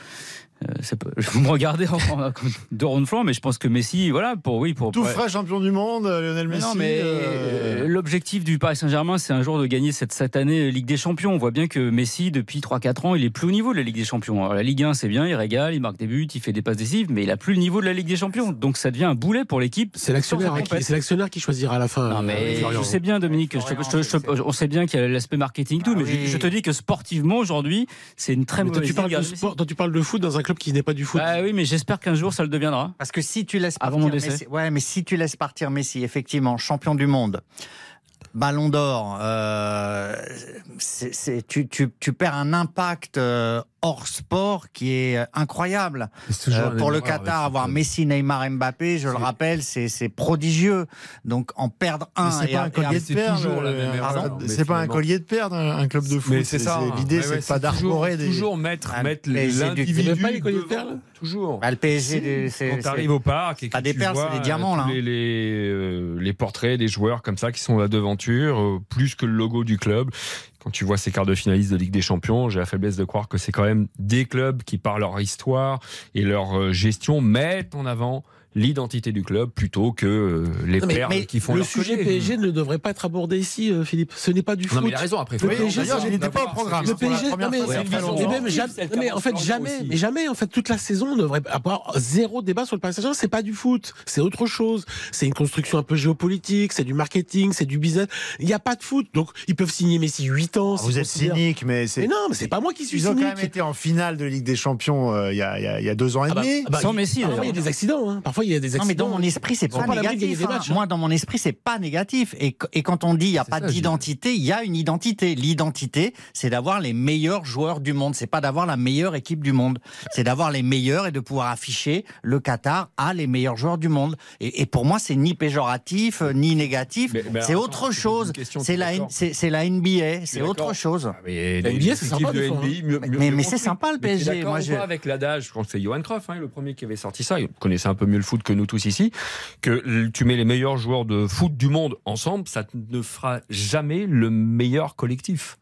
Euh, vous me regardez en, en- de rond de flanc, mais je pense que Messi, voilà, pour oui, pour Tout pour- frais champion du monde, euh, Lionel Mais Messi. non, mais euh, euh, l'objectif du Paris Saint-Germain, c'est un jour de gagner cette, cette année Ligue des Champions. On voit bien que Messi, depuis 3-4 ans, il est plus au niveau de la Ligue des Champions. Alors, la Ligue 1, c'est bien, il régale, il marque des buts, il fait des passes décisives, mais il a plus le niveau de la Ligue des Champions. Donc ça devient un boulet pour l'équipe. C'est l'actionnaire, hein, c'est l'actionnaire qui choisira à la fin. Non, euh, mais Florian. je sais bien, Dominique, je te- je te- je te- on sait bien qu'il y a l'aspect marketing et tout, Ah mais je- oui. je, te dis que sportivement, aujourd'hui, c'est une très Mais toi, mauvaise tu parles de sport, toi, tu parles de foot dans un club qui n'est pas du foot. Bah oui, mais j'espère qu'un jour, ça le deviendra. Parce que si tu laisses Avant partir mon décès. Messi, ouais, mais si tu laisses partir Messi, effectivement, champion du monde, Ballon d'or, euh, tu, tu, tu perds un impact euh, hors sport qui est incroyable. C'est toujours Euh, pour le Qatar, avoir. Messi, Neymar, Mbappé, je le rappelle, c'est prodigieux. Donc en perdre un mais c'est pas un collier de euh, mais C'est pas un collier de perles, un, club de foot. Mais c'est ça. L'idée, c'est pas d'arborer des. Toujours mettre, mettre l'individu. Pas les colliers de perles Toujours. Bah, le PSG, c'est- Quand c'est- tu arrives au parc et que des tu perles, c'est des diamants, euh, là. Les, les, euh, les portraits des joueurs comme ça qui sont à la devanture, euh, plus que le logo du club. Quand tu vois ces quarts de finalistes de Ligue des Champions, j'ai la faiblesse de croire que c'est quand même des clubs qui, par leur histoire et leur euh, gestion, mettent en avant l'identité du club plutôt que euh, les Non, mais- perles mais qui font le leur sujet collier. PSG ne devrait pas être abordé ici, euh, Philippe. Ce n'est pas du foot. Non, mais il a raison, après, le faut- PSG, n'était pas au programme. Le PSG, non, mais, mais en fait, jamais, mais jamais, en fait, toute la saison, on devrait avoir zéro débat sur le Paris Saint-Germain. C'est pas du foot, c'est autre chose. C'est une construction un peu géopolitique, c'est du marketing, c'est du business. Il n'y a pas de foot, donc ils peuvent signer Messi 8 ans. Vous s'ils êtes cynique, mais c'est. Mais non, mais c'est pas moi qui suis Ils ont quand cynique. même été en finale de Ligue des Champions euh, il y, a, deux ans et Ah bah- demi. ah bah, Sans Messi, il y a des accidents. hein. Parfois, il y a des accidents. Non, mais dans mon esprit, c'est pas pas négatif. hein. matchs, hein. Moi, dans mon esprit, c'est pas négatif. Et, et quand on dit il n'y a C'est pas d'identité, il y a une identité. L'identité, c'est d'avoir les meilleurs joueurs du monde. C'est pas d'avoir la meilleure équipe du monde. C'est d'avoir les meilleurs et de pouvoir afficher le Qatar a les meilleurs joueurs du monde. Et, et pour moi, c'est ni péjoratif, euh, ni négatif. C'est autre c'est chose. question, C'est la, c'est c'est NBA. C'est d'accord. autre chose. Ah, mais La NBA, c'est sympa, de des fois, NBA, mieux- Mais- c'est sympa, le PSG, moi, je- avec l'adage, je crois que c'est Johan Cruyff, hein, le premier qui avait sorti ça, il connaissait un peu mieux le foot que nous tous ici, que tu mets les meilleurs joueurs de foot du monde ensemble, ça ne fera jamais le meilleur collectif.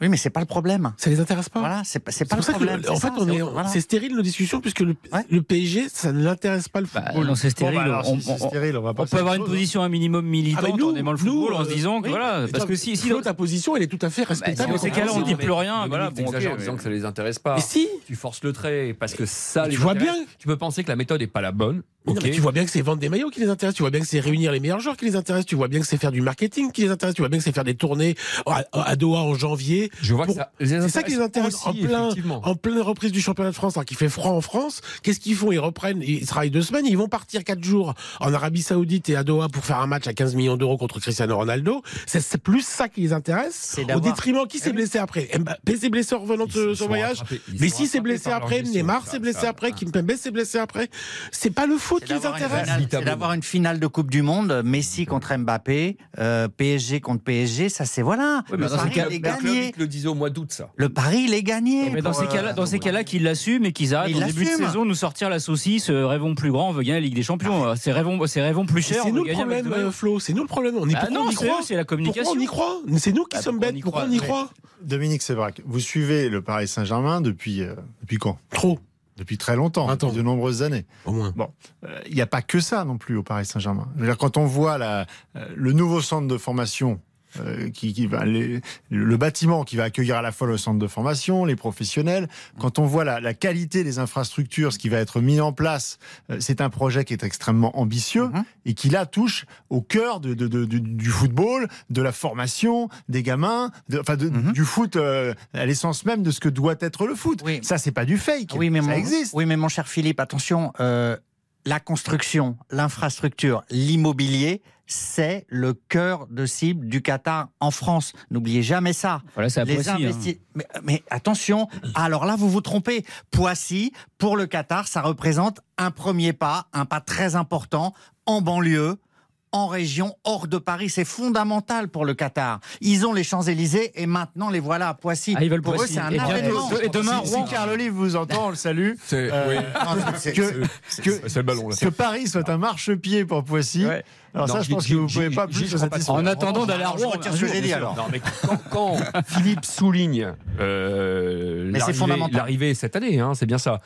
Oui, mais c'est pas le problème. Ça les intéresse pas. Voilà, c'est pas, le que, problème. en fait, c'est voilà. stérile nos discussions puisque le, Ouais. le PSG, ça ne l'intéresse pas le Bah, football. non, c'est Bon, stérile. bah, on, si c'est on- stérile, on va pas on faire peut avoir une chose. position un minimum militante Ah, nous, en aimant le nous, football, en se disant que oui. voilà, parce que si, si Flo, ta position, elle est tout à fait respectable. dans ces cas-là, on dit plus rien, voilà, bon, en disant que ça les intéresse pas. Mais si Tu forces le trait parce que ça Tu vois bien. Tu peux penser que la méthode est pas la bonne. Non, tu vois bien que c'est vendre des maillots qui les intéresse, tu vois bien que c'est réunir les meilleurs joueurs qui les intéresse, tu vois bien que c'est faire du marketing qui les intéresse, tu vois bien que c'est faire des tournées à, à Doha en janvier. Je vois Pour- que ça C'est ça qui les intéresse aussi, en, plein, en pleine reprise du championnat de France, alors qu'il fait froid en France. Qu'est-ce qu'ils font? Ils reprennent, ils travaillent deux semaines, ils vont partir quatre jours en Arabie Saoudite et à Doha pour faire un match à 15 millions d'euros contre Cristiano Ronaldo. C'est plus ça qui les intéresse. C'est Au détriment, qui s'est blessé après? Mbappé s'est blessé en revenant de son voyage. rattrapés- ils Mais sont si s'est blessé après. Neymar s'est blessé après. Kimpembe s'est blessé après. C'est pas le foot qui C'est les d'avoir une intéresse. finale- C'est d'avoir une finale de Coupe du Monde, Messi contre Mbappé, euh, PSG contre PSG, ça c'est voilà. Oui, mais le dans ces pari, cas- il est gagné. le disait au mois d'août, ça. Le pari, il est gagné. Mais dans ces euh, cas-là, dans ces cas-là, qu'ils l'assument et qu'ils arrêtent ils début de saison nous sortir la saucisse, euh, rêvons plus grand, on veut gagner la Ligue des Champions. C'est rêvons, c'est rêvons plus cher. C'est nous le problème, euh, Flo. C'est nous le problème. On y, Ah non, y c'est eux, croit c'est la communication. On y croit C'est nous qui Ah, sommes bêtes. Pourquoi croit on y croit Dominique Sévrac, vous suivez le Paris Saint-Germain depuis, euh, depuis quand? Trop, Depuis très longtemps, 20 ans. depuis de nombreuses années. au moins. Bon, euh, il n'y a pas que ça non plus au Paris Saint-Germain. Quand on voit la, euh, le nouveau centre de formation, euh, qui, qui va, les- le bâtiment qui va accueillir à la fois le centre de formation, les professionnels, quand on voit la, la qualité des infrastructures, ce qui va être mis en place, euh, c'est un projet qui est extrêmement ambitieux Mhm. et qui là touche au cœur de, de- de- du, du football, de la formation des gamins, enfin Mhm. du foot euh, à l'essence même de ce que doit être le foot. Oui. Ça, c'est pas du fake. Oui, mais ça mon, existe. Oui, mais mon cher Philippe, attention, la construction, l'infrastructure, l'immobilier, c'est le cœur de cible du Qatar en France. N'oubliez jamais ça. Voilà, c'est à Les Poissy, hein. mais, mais attention, alors là, vous vous trompez. Poissy, pour le Qatar, ça représente un premier pas, un pas très important en banlieue. En région, hors de Paris, c'est fondamental pour le Qatar. Ils ont les Champs-Élysées et maintenant les voilà à Poissy. Ah, ils veulent pour Poissy. eux, c'est un Et événement. et demain, si, Rouen. si Carl Olive vous entend, on le salue. C'est Euh, que, que, c'est le ballon là. que Paris soit un marchepied pour Poissy. Ouais. Alors Non, ça, je pense que vous ne pouvez pas plus je se satisfaire. En attendant d'aller à je Rouen. retire un ce que jour, j'ai dit alors. Non, mais quand, quand Philippe souligne euh, c'est l'arrivée- cette année, hein, c'est bien ça,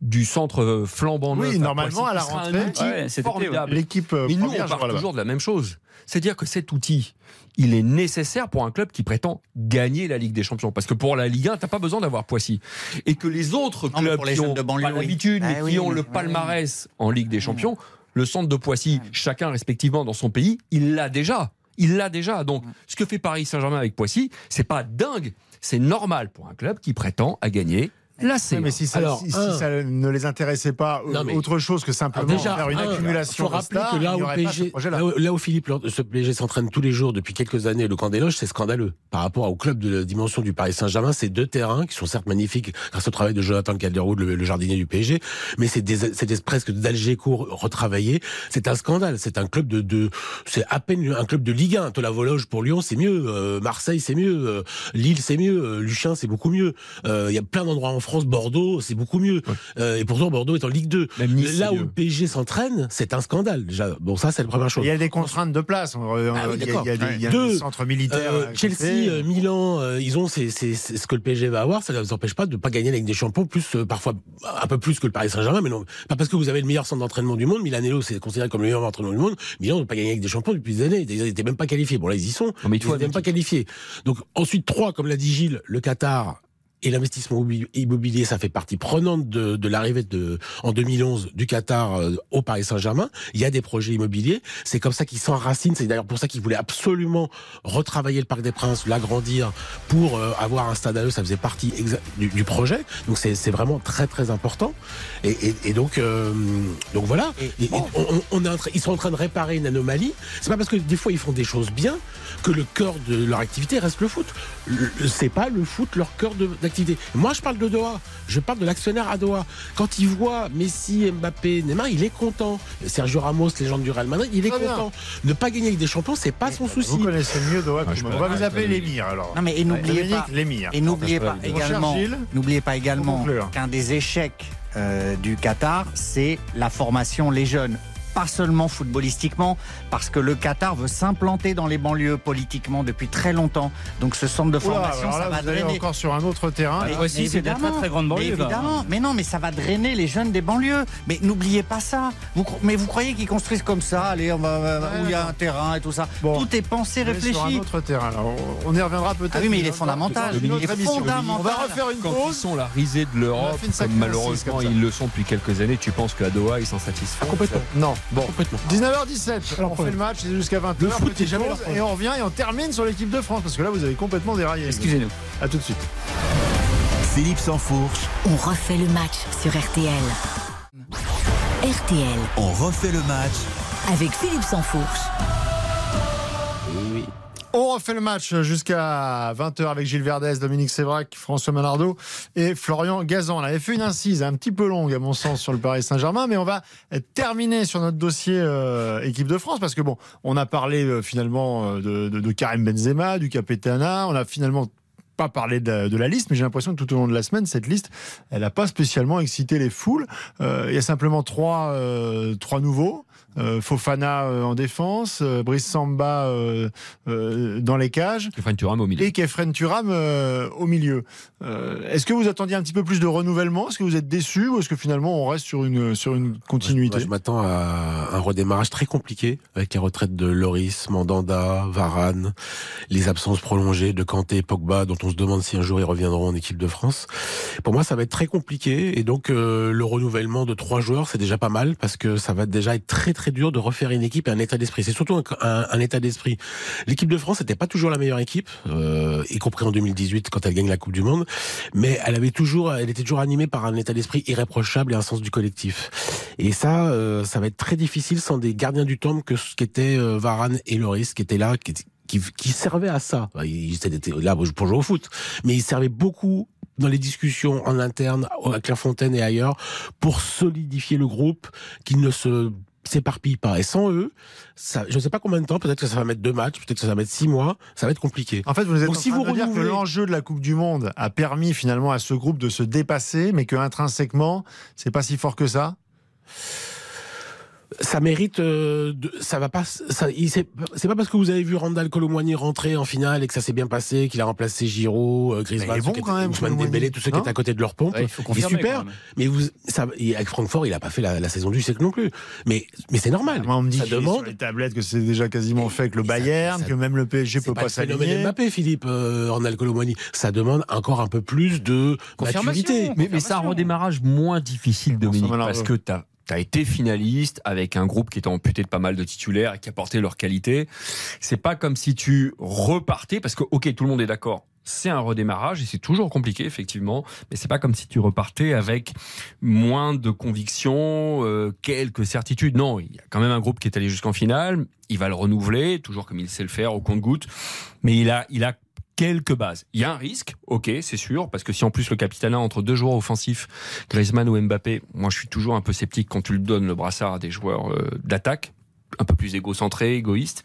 du centre flambant neuf. Oui, à normalement, à la rentrée. été, formidable. L'équipe euh, Mais nous, on parle toujours de la même chose. C'est-à-dire que cet outil, il est nécessaire pour un club qui prétend gagner la Ligue des Champions. Parce que pour la Ligue 1, t'as pas besoin d'avoir Poissy. Et que les autres clubs pour les qui jeunes ont l'habitude, mais Ah oui, le palmarès en Ligue des Champions, le centre de Poissy, chacun respectivement dans son pays, il l'a déjà. Il l'a déjà. Donc, ce que fait Paris Saint-Germain avec Poissy, c'est pas dingue. C'est normal pour un club qui prétend à gagner la C. Ouais, mais si ça, Alors, si- si un- ça ne les intéressait pas, euh, Non, mais- autre chose que simplement déjà, faire une un, accumulation faut de rappeler stars, que là où, aurait pas ce PSG, projet-là. là, où, là où Philippe, ce PSG s'entraîne tous les jours depuis quelques années, le camp des loges, c'est scandaleux. Par rapport au club de la dimension du Paris Saint-Germain, c'est deux terrains qui sont certes magnifiques grâce au travail de Jonathan Calderwood, le, le jardinier du PSG, mais c'est des, c'est des- presque d'Alger court retravaillé. C'est un scandale. C'est un club de, de c'est à peine un club de Ligue 1. Tola Vologe pour Lyon, c'est mieux. Euh, Marseille, c'est mieux. Euh, Lille, c'est mieux. Euh, Luchin, c'est beaucoup mieux. Euh, Il y a plein d'endroits en France France-Bordeaux, c'est beaucoup mieux. Euh, et pourtant, Bordeaux est en Ligue 2. Même Nice, Là où mieux. le PSG s'entraîne, c'est un scandale. Déjà, bon, ça, c'est la première chose. Il y a des contraintes de place. On- on- Ah oui, il y a- d'accord. il y a des, il y a Deux, des centres militaires. Euh. Chelsea, euh, Milan, euh, ils ont c'est ce que le PSG va avoir, ça ne les empêche pas de pas gagner avec des champions, plus euh, parfois un peu plus que le Paris Saint-Germain, mais non, pas parce que vous avez le meilleur centre d'entraînement du monde. Milanello, c'est considéré comme le meilleur entraînement du monde. Milan ne pas gagner avec des champions depuis des années. Ils n'étaient même pas qualifiés. Bon là, ils y sont. Non, mais il ils faut n'étaient même pas qualifiés. Donc ensuite trois, comme l'a dit Gilles, le Qatar. Et l'investissement immobi- immobilier, ça fait partie prenante de, de l'arrivée de, en 2011 du Qatar euh, au Paris Saint-Germain. Il y a des projets immobiliers. C'est comme ça qu'ils s'enracinent. C'est d'ailleurs pour ça qu'ils voulaient absolument retravailler le Parc des Princes, l'agrandir pour euh, avoir un stade à eux. Ça faisait partie du, du projet. Donc c'est vraiment très très important. Et, et, et donc euh, donc voilà. Et- on, on- est ils sont en train de réparer une anomalie. C'est pas parce que des fois ils font des choses bien que le cœur de leur activité reste le foot. C'est pas le foot leur cœur de- d'activité. Moi je parle de Doha. Je parle de l'actionnaire à Doha. Quand il voit Messi, Mbappé, Neymar, il est content. Sergio Ramos, légende du Real Madrid, il est content. Ne pas gagner avec des champions, c'est pas son souci. Vous connaissez mieux Doha que je moi. peux On va pas, vous appeler l'émir alors. Non mais et n'oubliez pas, l'émir. et n'oubliez pas également, n'oubliez pas également qu'un des échecs euh, du Qatar, c'est la formation les jeunes. Pas seulement footballistiquement, parce que le Qatar veut s'implanter dans les banlieues politiquement depuis très longtemps. Donc ce centre de Oula, formation, ça là, va drainer. encore sur un autre terrain. Mais- voici, mais c'est des très, très grandes banlieues, mais là. Évidemment, mais non, mais ça va drainer les jeunes des banlieues. Mais n'oubliez pas ça. Vous, mais vous croyez qu'ils construisent comme ça, allez, on va- Ouais, où il y a un terrain et tout ça. Bon. Tout est pensé, allez sur un réfléchi. autre terrain. Alors, on y reviendra peut-être. Ah oui, mais il est fondamental. Il est fondamental. On va refaire une Quand ils pause. sont la risée de l'Europe, malheureusement ils le sont depuis quelques années, tu penses qu'à Doha ils s'en satisfont? Complètement. Non, bon. Complètement. 19h17, on fait le match, c'est jusqu'à 20h. Le foot petite est jamais pause, problème. Et on revient et on termine sur l'équipe de France, parce que là vous avez complètement déraillé. Excusez-nous. A tout de suite. Philippe Sansfourche, On refait le match sur RTL. RTL on refait le match avec Philippe Sansfourche. On refait le match jusqu'à 20h avec Gilles Verdès, Dominique Sévrac, François Manardo et Florian Gazan. On avait fait une incise un petit peu longue à mon sens sur le Paris Saint-Germain, mais on va terminer sur notre dossier euh, équipe de France parce que bon, on a parlé euh, finalement euh, de, Karim Benzema, du Capitana, on a finalement pas parlé de la, liste, mais j'ai l'impression que tout au long de la semaine, cette liste, elle n'a pas spécialement excité les foules. Il y a simplement trois, trois nouveaux. Euh, Fofana euh, en défense, euh, Brice Samba euh, euh, dans les cages Stéphane Thuram au milieu. et Kefren Turam euh, au milieu. Euh, est-ce que vous attendiez un petit peu plus de renouvellement? Est-ce que vous êtes déçu ou est-ce que finalement on reste sur une, sur une continuité? Moi, je m'attends à un redémarrage très compliqué avec les retraites de Loris, Mandanda, Varane, les absences prolongées de Kanté, Pogba, dont on se demande si un jour ils reviendront en équipe de France. Pour moi, ça va être très compliqué et donc euh, le renouvellement de trois joueurs, c'est déjà pas mal parce que ça va déjà être très très dur de refaire une équipe et un état d'esprit. C'est surtout un, état d'esprit. L'équipe de France n'était pas toujours la meilleure équipe, euh, y compris en 2018 quand elle gagne la Coupe du Monde, mais elle avait toujours, elle était toujours animée par un état d'esprit irréprochable et un sens du collectif. Et ça, euh, ça va être très difficile sans des gardiens du temple que ce qu'étaient euh, Varane et Loris, qui étaient là, qui, qui servaient à ça. Ils étaient là pour jouer au foot, mais ils servaient beaucoup dans les discussions en interne à Clairefontaine et ailleurs pour solidifier le groupe, qu'il ne se s'éparpille pas. Et sans eux, ça, je ne sais pas combien de temps, peut-être que ça va mettre deux matchs, peut-être que ça va mettre six mois, ça va être compliqué. En fait, vous êtes Donc, en si train vous de dire que l'enjeu de la Coupe du Monde a permis finalement à ce groupe de se dépasser, mais que intrinsèquement, c'est pas si fort que ça? Ça mérite euh, de, ça va pas ça il- c'est c'est pas parce que vous avez vu Randall Colomwani rentrer en finale et que ça s'est bien passé qu'il a remplacé Giroud euh, Griezmann Mais il est bon quand même, Ousmane Dembélé tous ceux qui étaient à côté de leur pompe. Ouais, il faut il est super. mais vous ça avec Francfort il a pas fait la, la saison du siècle non plus. Mais mais c'est normal. Moi, on me dit ça demande sur les tablettes que c'est déjà quasiment fait avec le ça- Bayern, ça- que même le PSG peut pas s'aligner. Mbappé Philippe euh, Randall Colomwani ça demande encore un peu plus de maturité. Mais, mais c'est un redémarrage moins difficile, Dominique, François Malherbe. parce que tu as, été finaliste avec un groupe qui était amputé de pas mal de titulaires et qui apportait leur qualité. C'est pas comme si tu repartais, parce que, ok, tout le monde est d'accord. C'est un redémarrage et c'est toujours compliqué, effectivement, mais c'est pas comme si tu repartais avec moins de conviction, euh, quelques certitudes. Non, il y a quand même un groupe qui est allé jusqu'en finale. Il va le renouveler, toujours comme il sait le faire au compte-goutte, mais il a, il a quelques bases. Il y a un risque, ok, c'est sûr, parce que si en plus le capitana entre deux joueurs offensifs, Griezmann ou Mbappé, moi je suis toujours un peu sceptique quand tu le donnes le brassard à des joueurs euh, d'attaque, un peu plus égocentrés, égoïstes.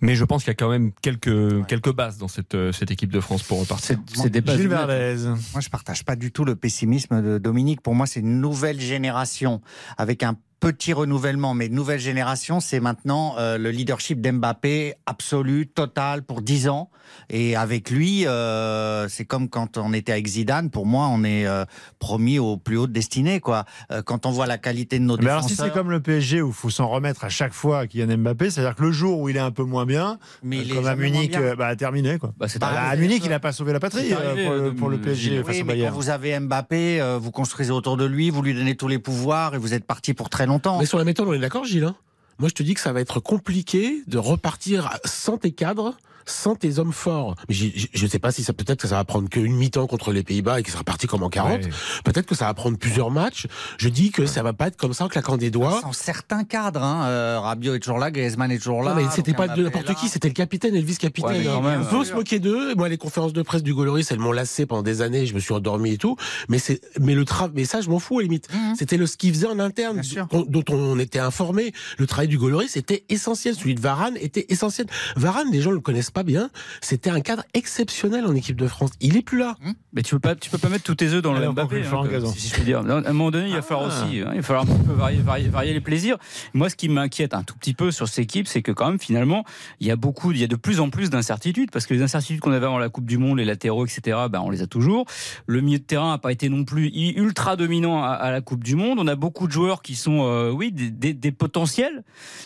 Mais je pense qu'il y a quand même quelques, quelques bases dans cette, euh, cette équipe de France pour repartir. C'est des bases Gilles. Verdez. Moi, je partage pas du tout le pessimisme de Dominique. Pour moi, c'est une nouvelle génération avec un petit renouvellement, mais nouvelle génération, c'est maintenant euh, le leadership d'Mbappé absolu, total, pour 10 ans. Et avec lui, euh, c'est comme quand on était avec Zidane. Pour moi, on est euh, promis aux plus hautes destinées. Quoi. Euh, quand on voit la qualité de nos Mais alors si c'est comme le PSG où il faut s'en remettre à chaque fois à Kylian Mbappé, c'est-à-dire que le jour où il est un peu moins bien, Mais il comme à Munich, euh, bah, terminé quoi. Bah, c'est Bah, à Munich, il n'a pas sauvé la patrie euh, arrivé, pour, le, euh, pour le PSG face Oui, au mais quand Bayern. vous avez Mbappé, euh, vous construisez autour de lui, vous lui donnez tous les pouvoirs et vous êtes parti pour très Mais sur la méthode, on est d'accord, Gilles hein? Moi, je te dis que ça va être compliqué de repartir sans tes cadres, sans tes hommes forts. Mais je ne sais pas si ça peut-être que ça va prendre qu'une mi-temps contre les Pays-Bas et qu'il sera parti comme en 40. Ouais. Peut-être que ça va prendre plusieurs matchs. Je dis que ça va pas être comme ça en claquant des doigts. Sans certains cadres, hein. euh, Rabiot est toujours là, Griezmann est toujours là. Non, mais c'était pas de n'importe qui, c'était le capitaine et le vice-capitaine. Ouais, hein. peut euh, se moquer d'eux. Moi, les conférences de presse du Goloris, elles m'ont lassé pendant des années. Je me suis endormi et tout. Mais c'est, mais le travail, mais ça, je m'en fous à la limite. Mhm. C'était le ce qu'il faisait en interne, Bien sûr. dont, dont on était informé. Le travail du Goloris était essentiel. Celui de Varane était essentiel. Varane, les gens le connaissent pas bien. C'était un cadre exceptionnel en équipe de France. Il est plus là. Mais tu peux pas, tu peux pas mettre tous tes œufs dans le Mbappé, hein, que- si, si je puis dire. À un moment donné, il va falloir Ah. aussi, hein, il va falloir un petit peu varier, varier, varier les plaisirs. Moi, ce qui m'inquiète un tout petit peu sur cette équipe, c'est que quand même, finalement, il y a beaucoup, il y a de plus en plus d'incertitudes parce que les incertitudes qu'on avait avant la Coupe du Monde, les latéraux, etc., ben, on les a toujours. Le milieu de terrain n'a pas été non plus ultra dominant à, à la Coupe du Monde. On a beaucoup de joueurs qui sont, euh, oui, des, des- des potentiels,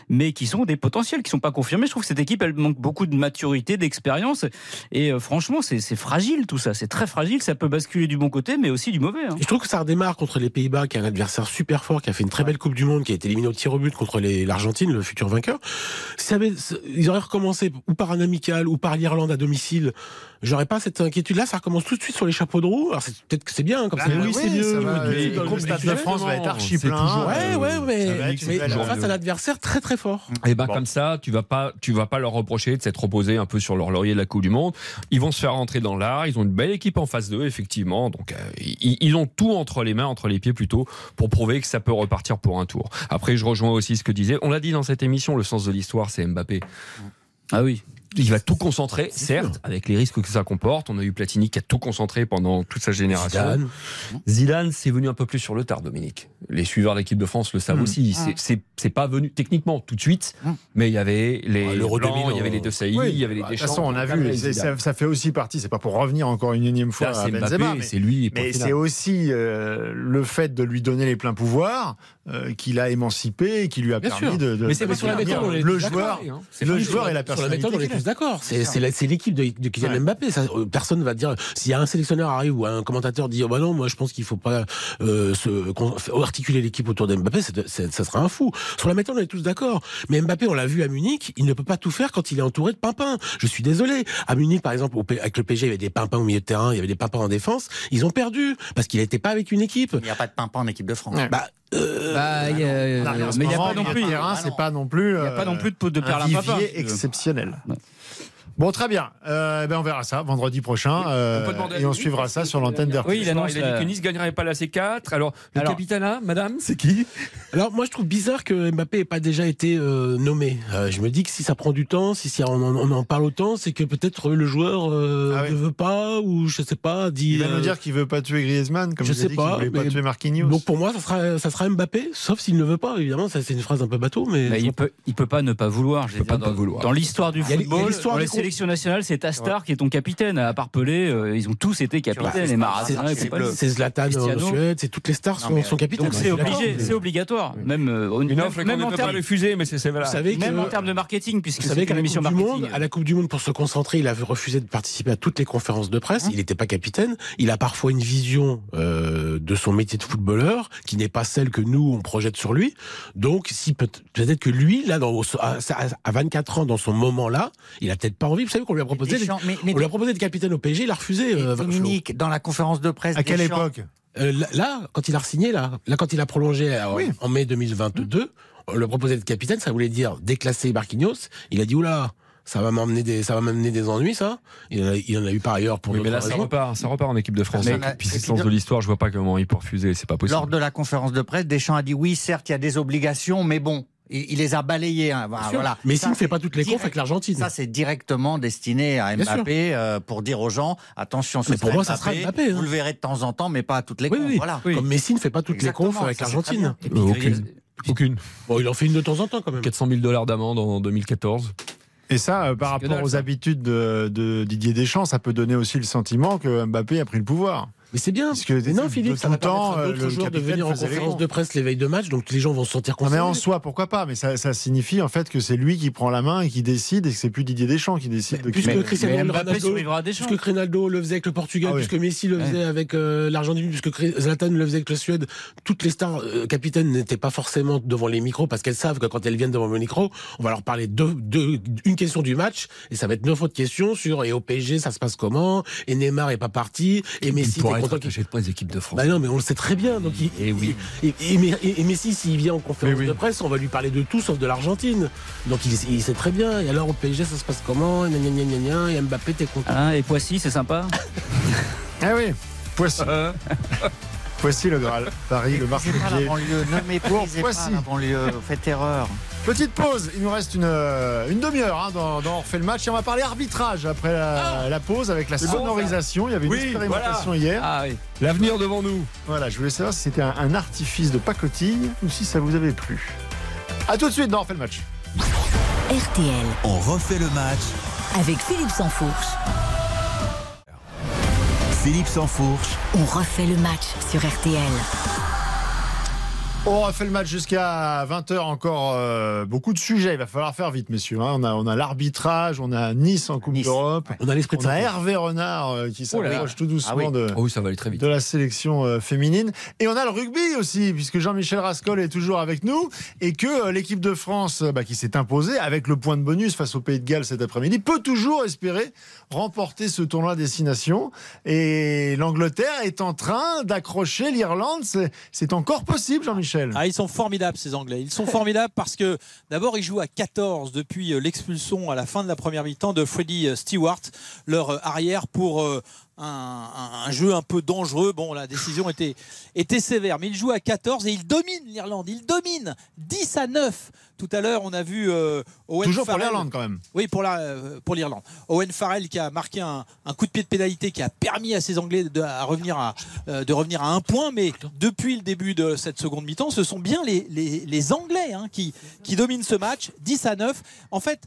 mais qui sont des potentiels, qui sont pas confirmés. Je trouve que cette équipe, elle manque beaucoup de maturité, d'expérience. Et euh, franchement, c'est fragile tout ça. C'est très fragile. Ça peut basculer du bon côté, mais aussi du mauvais. hein. Je trouve que ça redémarre contre les Pays-Bas, qui est un adversaire super fort, qui a fait une très belle Coupe du Monde, qui a été éliminé au tir au but contre l'Argentine, le futur vainqueur. Si ça avait- ils auraient recommencé ou par un amical ou par l'Irlande à domicile. J'aurais pas cette inquiétude-là. Ça recommence tout de suite sur les chapeaux de roue. Alors peut-être que c'est bien, comme Ah, ça. oui, oui, c'est mieux. ça va, Mais le dans groupe Stade de France va être archi plein. toujours- Ouais, ouais, mais, mais face à l'adversaire très très fort. Et ben Bon. comme ça, tu vas pas, tu vas pas leur reprocher de s'être reposé un peu sur leur laurier de la Coupe du Monde. Ils vont se faire rentrer dans l'art. Ils ont une belle équipe en face d'eux, effectivement. Donc euh, ils ont tout entre les mains, entre les pieds plutôt, pour prouver que ça peut repartir pour un tour. Après, je rejoins aussi ce que disait. On l'a dit dans cette émission, le sens de l'histoire, c'est Mbappé. Ah oui. Il va tout concentrer, certes, avec les risques que ça comporte. On a eu Platini qui a tout concentré pendant toute sa génération. Zidane. Zidane, c'est venu un peu plus sur le tard, Dominique. Les suiveurs de l'équipe de France le savent Mm. aussi. C'est- C'est pas venu techniquement tout de suite, Mm. mais il y avait les Ah, l'Euro Blancs, 2000, il y avait les deux Sailly, Oui, il y avait les bah, de toute façon, on a vu, ça, ça fait aussi partie, c'est pas pour revenir encore une énième fois Là, à c'est Benzema, Mbappé, mais, c'est lui. mais c'est aussi euh, le fait de lui donner les pleins pouvoirs euh, qui l'a émancipé et qui lui a Bien permis sûr. de, de Mais c'est de sur la méthode, le joueur, hein. le joueur et la personnalité. D'accord. C'est l'équipe de, de Kylian Ouais. Mbappé. Ça, euh, personne va dire. S'il y a un sélectionneur arrive ou un commentateur dit oh bah non, moi je pense qu'il faut pas euh, se articuler l'équipe autour d'Mbappé, c'est- c'est- ça sera un fou. Sur la méthode, on est tous d'accord. Mais Mbappé, on l'a vu à Munich, il ne peut pas tout faire quand il est entouré de pimpins. Je suis désolé. À Munich, par exemple, avec le PSG, il y avait des pimpins au milieu de terrain, il y avait des pimpins en défense. Ils ont perdu parce qu'il n'était pas avec une équipe. Il n'y a pas de pimpin en équipe de France. Bah, euh, Bah, il y a- Non, mais en ce mais il n'y a pas non plus. terrain, c'est pas non plus. Il n'y a pas euh, non plus de, de perles à papa. exceptionnel. Ouais. Bon, très bien. Euh, ben on verra ça vendredi prochain euh, On peut demander à et on suivra ça sur l'antenne d'RTL. Oui, il annonce il a dit que Nice gagnerait pas la C4. Alors, le Alors- capitana, madame, c'est qui? Alors moi je trouve bizarre que Mbappé n'ait pas déjà été euh, nommé. Euh, je me dis que si ça prend du temps, si, si on, en, on en parle autant, c'est que peut-être le joueur euh, Ah oui. ne veut pas ou je sais pas. Dit, Il va euh, nous dire qu'il veut pas tuer Griezmann, comme je sais dit pas, qu'il voulait pas tuer Marquinhos. Donc pour moi ça sera ça sera Mbappé, sauf s'il ne veut pas. Évidemment ça c'est une phrase un peu bateau, mais Mais il peut, il peut pas ne pas vouloir. Je veux peut pas dire, ne pas dans- vouloir. Dans l'histoire du Il y a- il y a football, les sélections nationales, c'est ta star qui est ton capitaine. À part Pelé, euh, ils ont tous été capitaines. pas Maradona, c'est Zlatan en Cristiano. Suède, c'est toutes les stars Non, sont, mais- sont capitaines. Donc Ouais, c'est obligé, obligatoire. Même, euh, en termes, refuser, mais c'est c'est Vous voilà. savez que même en termes de marketing, puisque Vous c'est savez une qu'à la, émission coupe du marketing. monde, à la Coupe du Monde, pour se concentrer, il avait refusé de participer à toutes les conférences de presse. Il n'était pas capitaine. Il a parfois une vision euh, de son métier de footballeur qui n'est pas celle que nous on projette sur lui. Donc, si peut- peut-être que lui, là, dans, à, à 24 ans, dans son moment-là, il a peut-être pas envie. Vous savez qu'on lui a proposé, mais, mais- on lui a proposé d'être capitaine au PSG, il a refusé. euh. Dominique, dans la conférence de presse, À quelle Deschamps- époque Euh, là- quand il a signé, là, là, quand il a prolongé euh, Oui. en mai 2022, on lui a proposé d'être capitaine, ça voulait dire déclasser Marquinhos. Il a dit oula, ça va m'emmener des, ça va m'amener des ennuis, ça. Il en a, il en a eu par ailleurs pour Oui, mais là, ça repart, ça repart en équipe de France. Mais- Et puis, et c'est le puis sens de- de l'histoire. Je vois pas comment il peut refuser. C'est pas possible. Lors de la conférence de presse, Deschamps a dit oui, certes, il y a des obligations, mais bon. Il, il les a balayés. hein. Voilà. Messi Ça, ne fait pas toutes les confs direct- avec l'Argentine. Ça, c'est directement destiné à. Mbappé euh, pour dire aux gens attention, ce Mais pour sera moi, ça sera Mbappé, hein. Vous le verrez de temps en temps, mais pas à toutes les Oui, confs. oui. Voilà. Comme Messi ne fait pas toutes Exactement, les confs avec l'Argentine. bien. Aucune. Aucune. Bon, il en fait une de temps en temps quand même. 400 000 dollars d'amende en 2014. Et ça, euh, par rapport dalle, aux ça. habitudes de, de Didier Deschamps, ça peut donner aussi le sentiment que Mbappé a pris le pouvoir. Mais c'est bien. Parce que Mais non, de Philippe, tout ça va le temps, permettre à d'autres le joueurs de venir en conférence de presse les veilles de match, donc les gens vont se sentir Non, mais concernés. en soi, pourquoi pas Mais ça, ça signifie en fait que c'est lui qui prend la main et qui décide et que c'est plus Didier Deschamps qui décide. de qui- Puisque Mais- Cristiano mais Ronaldo, puisque Ronaldo le faisait avec le Portugal, Ah oui. puisque Messi le faisait avec euh, l'Argentine, puisque Zlatan le faisait avec la Suède, toutes les stars euh, capitaines n'étaient pas forcément devant les micros parce qu'elles savent que quand elles viennent devant le micro, on va leur parler de, de une question du match et ça va être neuf autres questions sur et au PSG ça se passe comment et Neymar est pas parti et Messi t'es être attaché de presse d'équipe de France. Bah non, mais on le sait très bien. Donc il, Et oui. Et, et- et- et Messi, s'il vient en conférence Mais oui. de presse, on va lui parler de tout sauf de l'Argentine. Donc il, il sait très bien. Et alors au PSG, ça se passe comment? Gna, gna, gna, gna, gna, Et Mbappé, t'es content Hein, et Poissy, c'est sympa? Ah oui, Poissy. Euh. Poissy le Graal, Paris, le pas banlieue, ne méprisez Pour pas la banlieue, faites erreur. Petite pause, il nous reste une, euh, une demi-heure hein, dans, dans On refait le match et on va parler arbitrage après la, la pause avec la sonorisation. Il y avait une Oui, expérimentation hier. Ah oui. L'avenir devant nous. Voilà, je voulais savoir si c'était un, un artifice de pacotille ou si ça vous avait plu. A tout de suite dans On refait le match. RTL, On refait le match. avec Philippe Sansfourche. Philippe Sansfourche. On refait le match sur RTL. On refait le match jusqu'à 20h encore. euh, beaucoup de sujets, il va falloir faire vite, messieurs. hein. On a, on a l'arbitrage, on a Nice en Coupe Nice. d'Europe. On a l'esprit de On a. Hervé Renard euh, qui Oh s'approche tout doucement Ah oui. de, Oh oui, ça va aller très vite. de la sélection euh, féminine. Et on a le rugby aussi, puisque Jean-Michel Rascol est toujours avec nous et que l'équipe de France, bah, qui s'est imposée avec le point de bonus face au Pays de Galles cet après-midi, peut toujours espérer remporter ce tournoi destination. Et l'Angleterre est en train d'accrocher l'Irlande. C'est encore possible, Jean-Michel. Ah, ils sont formidables ces Anglais. Ils sont formidables parce que d'abord ils jouent à 14 depuis euh, l'expulsion à la fin de la première mi-temps de Freddie euh, Stewart, leur euh, arrière pour un, jeu un peu dangereux. Bon, la décision était, était sévère, mais ils jouent à 14 et ils dominent l'Irlande. Ils dominent 10 à 9. Tout à l'heure, on a vu euh, Owen Toujours pour Farrell. l'Irlande, quand même. Oui, pour euh, pour l'Irlande. Owen Farrell qui a marqué un, un coup de pied de pénalité qui a permis à ces Anglais de, à revenir à, euh, de revenir à un point. Mais depuis le début de cette seconde mi-temps, ce sont bien les, les- les Anglais hein, qui, qui dominent ce match, 10 à 9. En fait,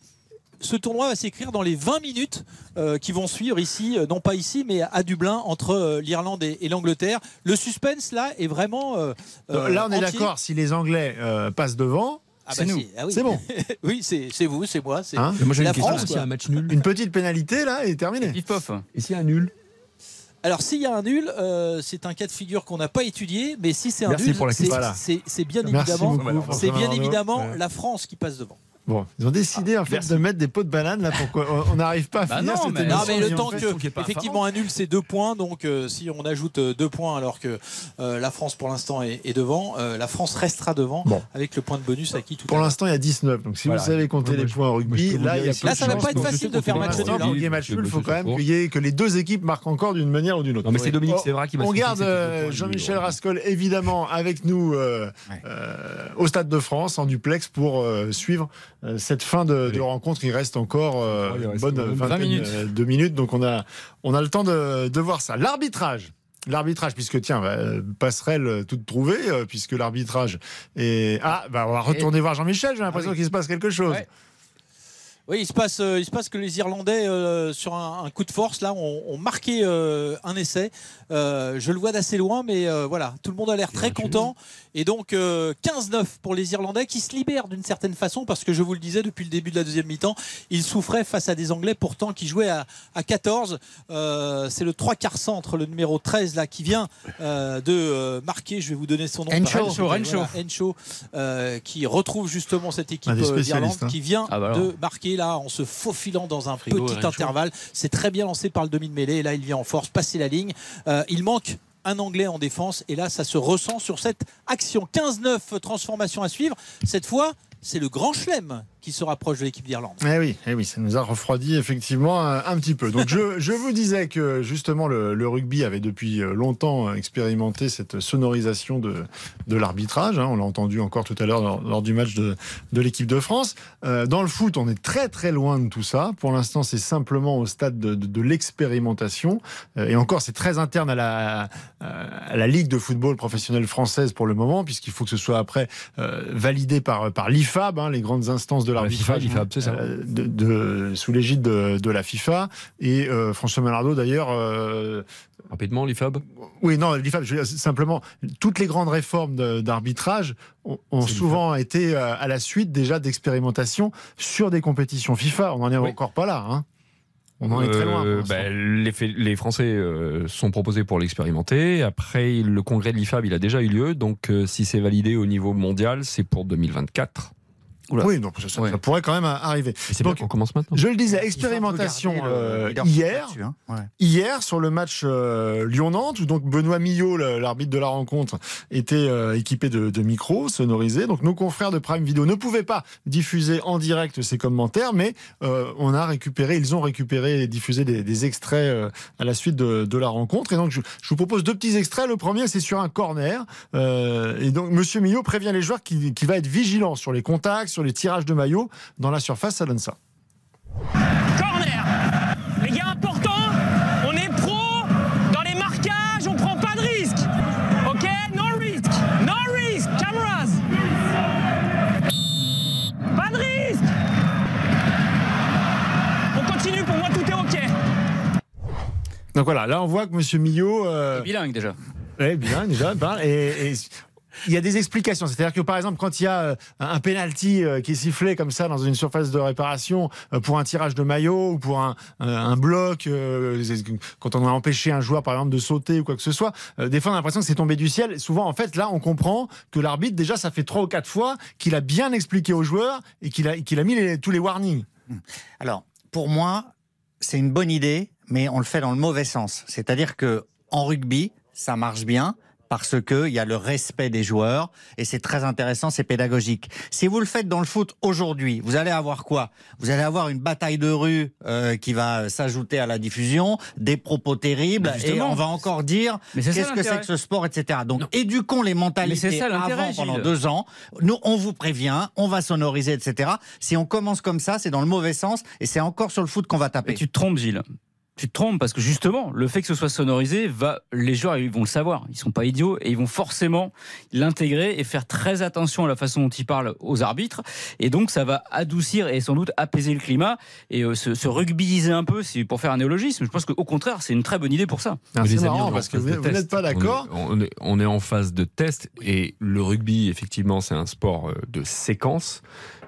ce tournoi va s'écrire dans les 20 minutes euh, qui vont suivre ici, euh, non pas ici, mais à Dublin, entre euh, l'Irlande et, et l'Angleterre. Le suspense, là, est vraiment. euh, euh, Là, on est d'accord. Si les Anglais euh, passent devant, Ah c'est bah nous. si, ah oui. C'est bon. oui, c'est c'est vous, c'est moi. c'est Hein Moi j'ai la. France, S'il y quoi. a un match nul. Une petite pénalité, là, et terminé. Pof. Et s'il y a un nul Alors, s'il y a un nul, euh, c'est un cas de figure qu'on n'a pas étudié, mais si c'est un Merci nul, pour la c'est c'est- c'est bien Merci évidemment, beaucoup, François c'est bien Arnaud. évidemment Ouais. la France qui passe devant. Bon, ils ont décidé en fait merci. de mettre des pots de banane là pour qu'on n'arrive pas à Bah finir non, cette mais- émission. Non, mais le temps fait- que, qui est pas effectivement, un nul, c'est deux points. Donc, euh, si on ajoute euh, deux points alors que euh, la France pour l'instant est, est devant, euh, la France restera devant Bon. avec le point de bonus acquis tout Pour l'instant, il y a 19. Donc si Voilà. vous savez compter Ouais, les points au rugby, là, il y a Là, ça va chance pas être facile de faire match nul, il faut quand même fais qu'il y ait- que les deux équipes marquent encore d'une manière ou d'une autre. Non, mais c'est Dominique Oh, Sévra qui va On se garde Jean-Michel Rascol évidemment avec nous au Stade de France en duplex pour suivre cette fin de, de rencontre. Il reste encore euh, il une reste bonne quand même 20 20 minutes. de minutes, donc on a, on a le temps de, de voir ça. L'arbitrage. L'arbitrage, puisque tiens, bah, euh, passerelle euh, toute trouvée, euh, puisque l'arbitrage est. Ah, bah, on va retourner voir Jean-Michel, j'ai l'impression oui. qu'il se passe quelque chose. Ouais. Oui, il se passe, euh, il se passe que les Irlandais, euh, sur un, un coup de force, là, ont, ont marqué euh, un essai. Euh, je le vois d'assez loin, mais euh, voilà, tout le monde a l'air très content. Et donc, euh, 15-9 pour les Irlandais qui se libèrent d'une certaine façon, parce que je vous le disais, depuis le début de la deuxième mi-temps, ils souffraient face à des Anglais pourtant qui jouaient à, à 14. Euh, C'est le 3 quarts centre, le numéro 13, là, qui vient euh, de euh, marquer, je vais vous donner son nom. Encho. Encho, voilà, Encho. Encho, euh, qui retrouve justement cette équipe euh, d'Irlande, hein. qui vient Ah bah de marquer là en se faufilant dans un Frigo, petit intervalle. C'est très bien lancé par le demi de mêlée. Et là, il vient en force, passer la ligne. Euh, il manque un Anglais en défense. Et là, ça se ressent sur cette action. 15-9, transformation à suivre. Cette fois, c'est le grand chelem qui se rapproche de l'équipe d'Irlande. Eh oui, eh oui, ça nous a refroidi effectivement un, petit peu. Donc je, je, vous disais que justement le, rugby avait depuis longtemps expérimenté cette sonorisation de, de l'arbitrage. Hein. On l'a entendu encore tout à l'heure lors, du match de, de l'équipe de France. Euh, dans le foot, on est très très loin de tout ça. Pour l'instant, c'est simplement au stade de, l'expérimentation. Euh, et encore, c'est très interne à la, à la Ligue de football professionnelle française pour le moment, puisqu'il faut que ce soit après euh, validé par, par l'IFAB, hein, les grandes instances de l'arbitrage, euh, de, de, sous l'égide de, de, la FIFA. Et euh, François Malardo, d'ailleurs. Euh, Rapidement, l'IFAB? Oui, non, l'IFAB, simplement, toutes les grandes réformes d'arbitrage ont, ont souvent été à la suite déjà d'expérimentations sur des compétitions FIFA. On n'en est oui. encore pas là. Hein. On en est très loin. Euh, bah, les, les, Français euh, sont proposés pour l'expérimenter. Après, le congrès de l'IFAB, il a déjà eu lieu. Donc, euh, si c'est validé au niveau mondial, c'est pour 2024. Oula. Oui, donc ça, ouais. ça, pourrait quand même arriver. Donc, on commence maintenant. Je le disais, expérimentation euh, hier, hein. ouais. hier sur le match euh, Lyon-Nantes, où donc Benoît Millot, l'arbitre de la rencontre, était euh, équipé de, de, micros sonorisés. Donc nos confrères de Prime Video ne pouvaient pas diffuser en direct ces commentaires, mais euh, on a récupéré, ils ont récupéré et diffusé des, des extraits euh, à la suite de, de, la rencontre. Et donc je, je, vous propose deux petits extraits. Le premier, c'est sur un corner. Euh, et donc Monsieur Millot prévient les joueurs qu'il qu va être vigilant sur les contacts, sur les tirages de maillot dans la surface, ça donne ça. Corner. Les gars, important On est pro. Dans les marquages, on prend pas de risque. Ok? No risk. No risk. Cameras. Pas de risque. On continue, pour moi tout est ok. Donc voilà, là on voit que Monsieur Millot... Euh... Est bilingue déjà. Oui, bilingue déjà. et, et il y a des explications. C'est-à-dire que par exemple, quand il y a un penalty qui est sifflé comme ça dans une surface de réparation pour un tirage de maillot ou pour un, bloc, quand on a empêché un joueur par exemple de sauter ou quoi que ce soit, des fois on a l'impression que c'est tombé du ciel. Souvent, en fait, là, on comprend que l'arbitre déjà ça fait trois ou quatre fois qu'il a bien expliqué aux joueurs et qu'il a, qu'il a mis tous les warnings. Alors, pour moi, c'est une bonne idée, mais on le fait dans le mauvais sens. C'est-à-dire que en rugby, ça marche bien parce qu'il y a le respect des joueurs et c'est très intéressant, c'est pédagogique. Si vous le faites dans le foot aujourd'hui, vous allez avoir quoi? Vous allez avoir une bataille de rue euh, qui va s'ajouter à la diffusion, des propos terribles et on va encore dire qu'est-ce que c'est que ce sport, etc. Donc non. éduquons les mentalités ça, avant pendant Gilles. deux ans. Nous, on vous prévient, on va sonoriser, etc. Si on commence comme ça, c'est dans le mauvais sens et c'est encore sur le foot qu'on va taper. Mais tu te trompes, Gilles tu te trompes parce que justement, le fait que ce soit sonorisé, va, les joueurs ils vont le savoir. Ils sont pas idiots et ils vont forcément l'intégrer et faire très attention à la façon dont ils parlent aux arbitres. Et donc, ça va adoucir et sans doute apaiser le climat et euh, se, se rugbyiser un peu, c'est pour faire un néologisme. Je pense qu'au contraire, c'est une très bonne idée pour ça. C'est marrant parce que vous n'êtes pas d'accord. On, on, on, est en phase de test et le rugby, effectivement, c'est un sport euh, de séquence.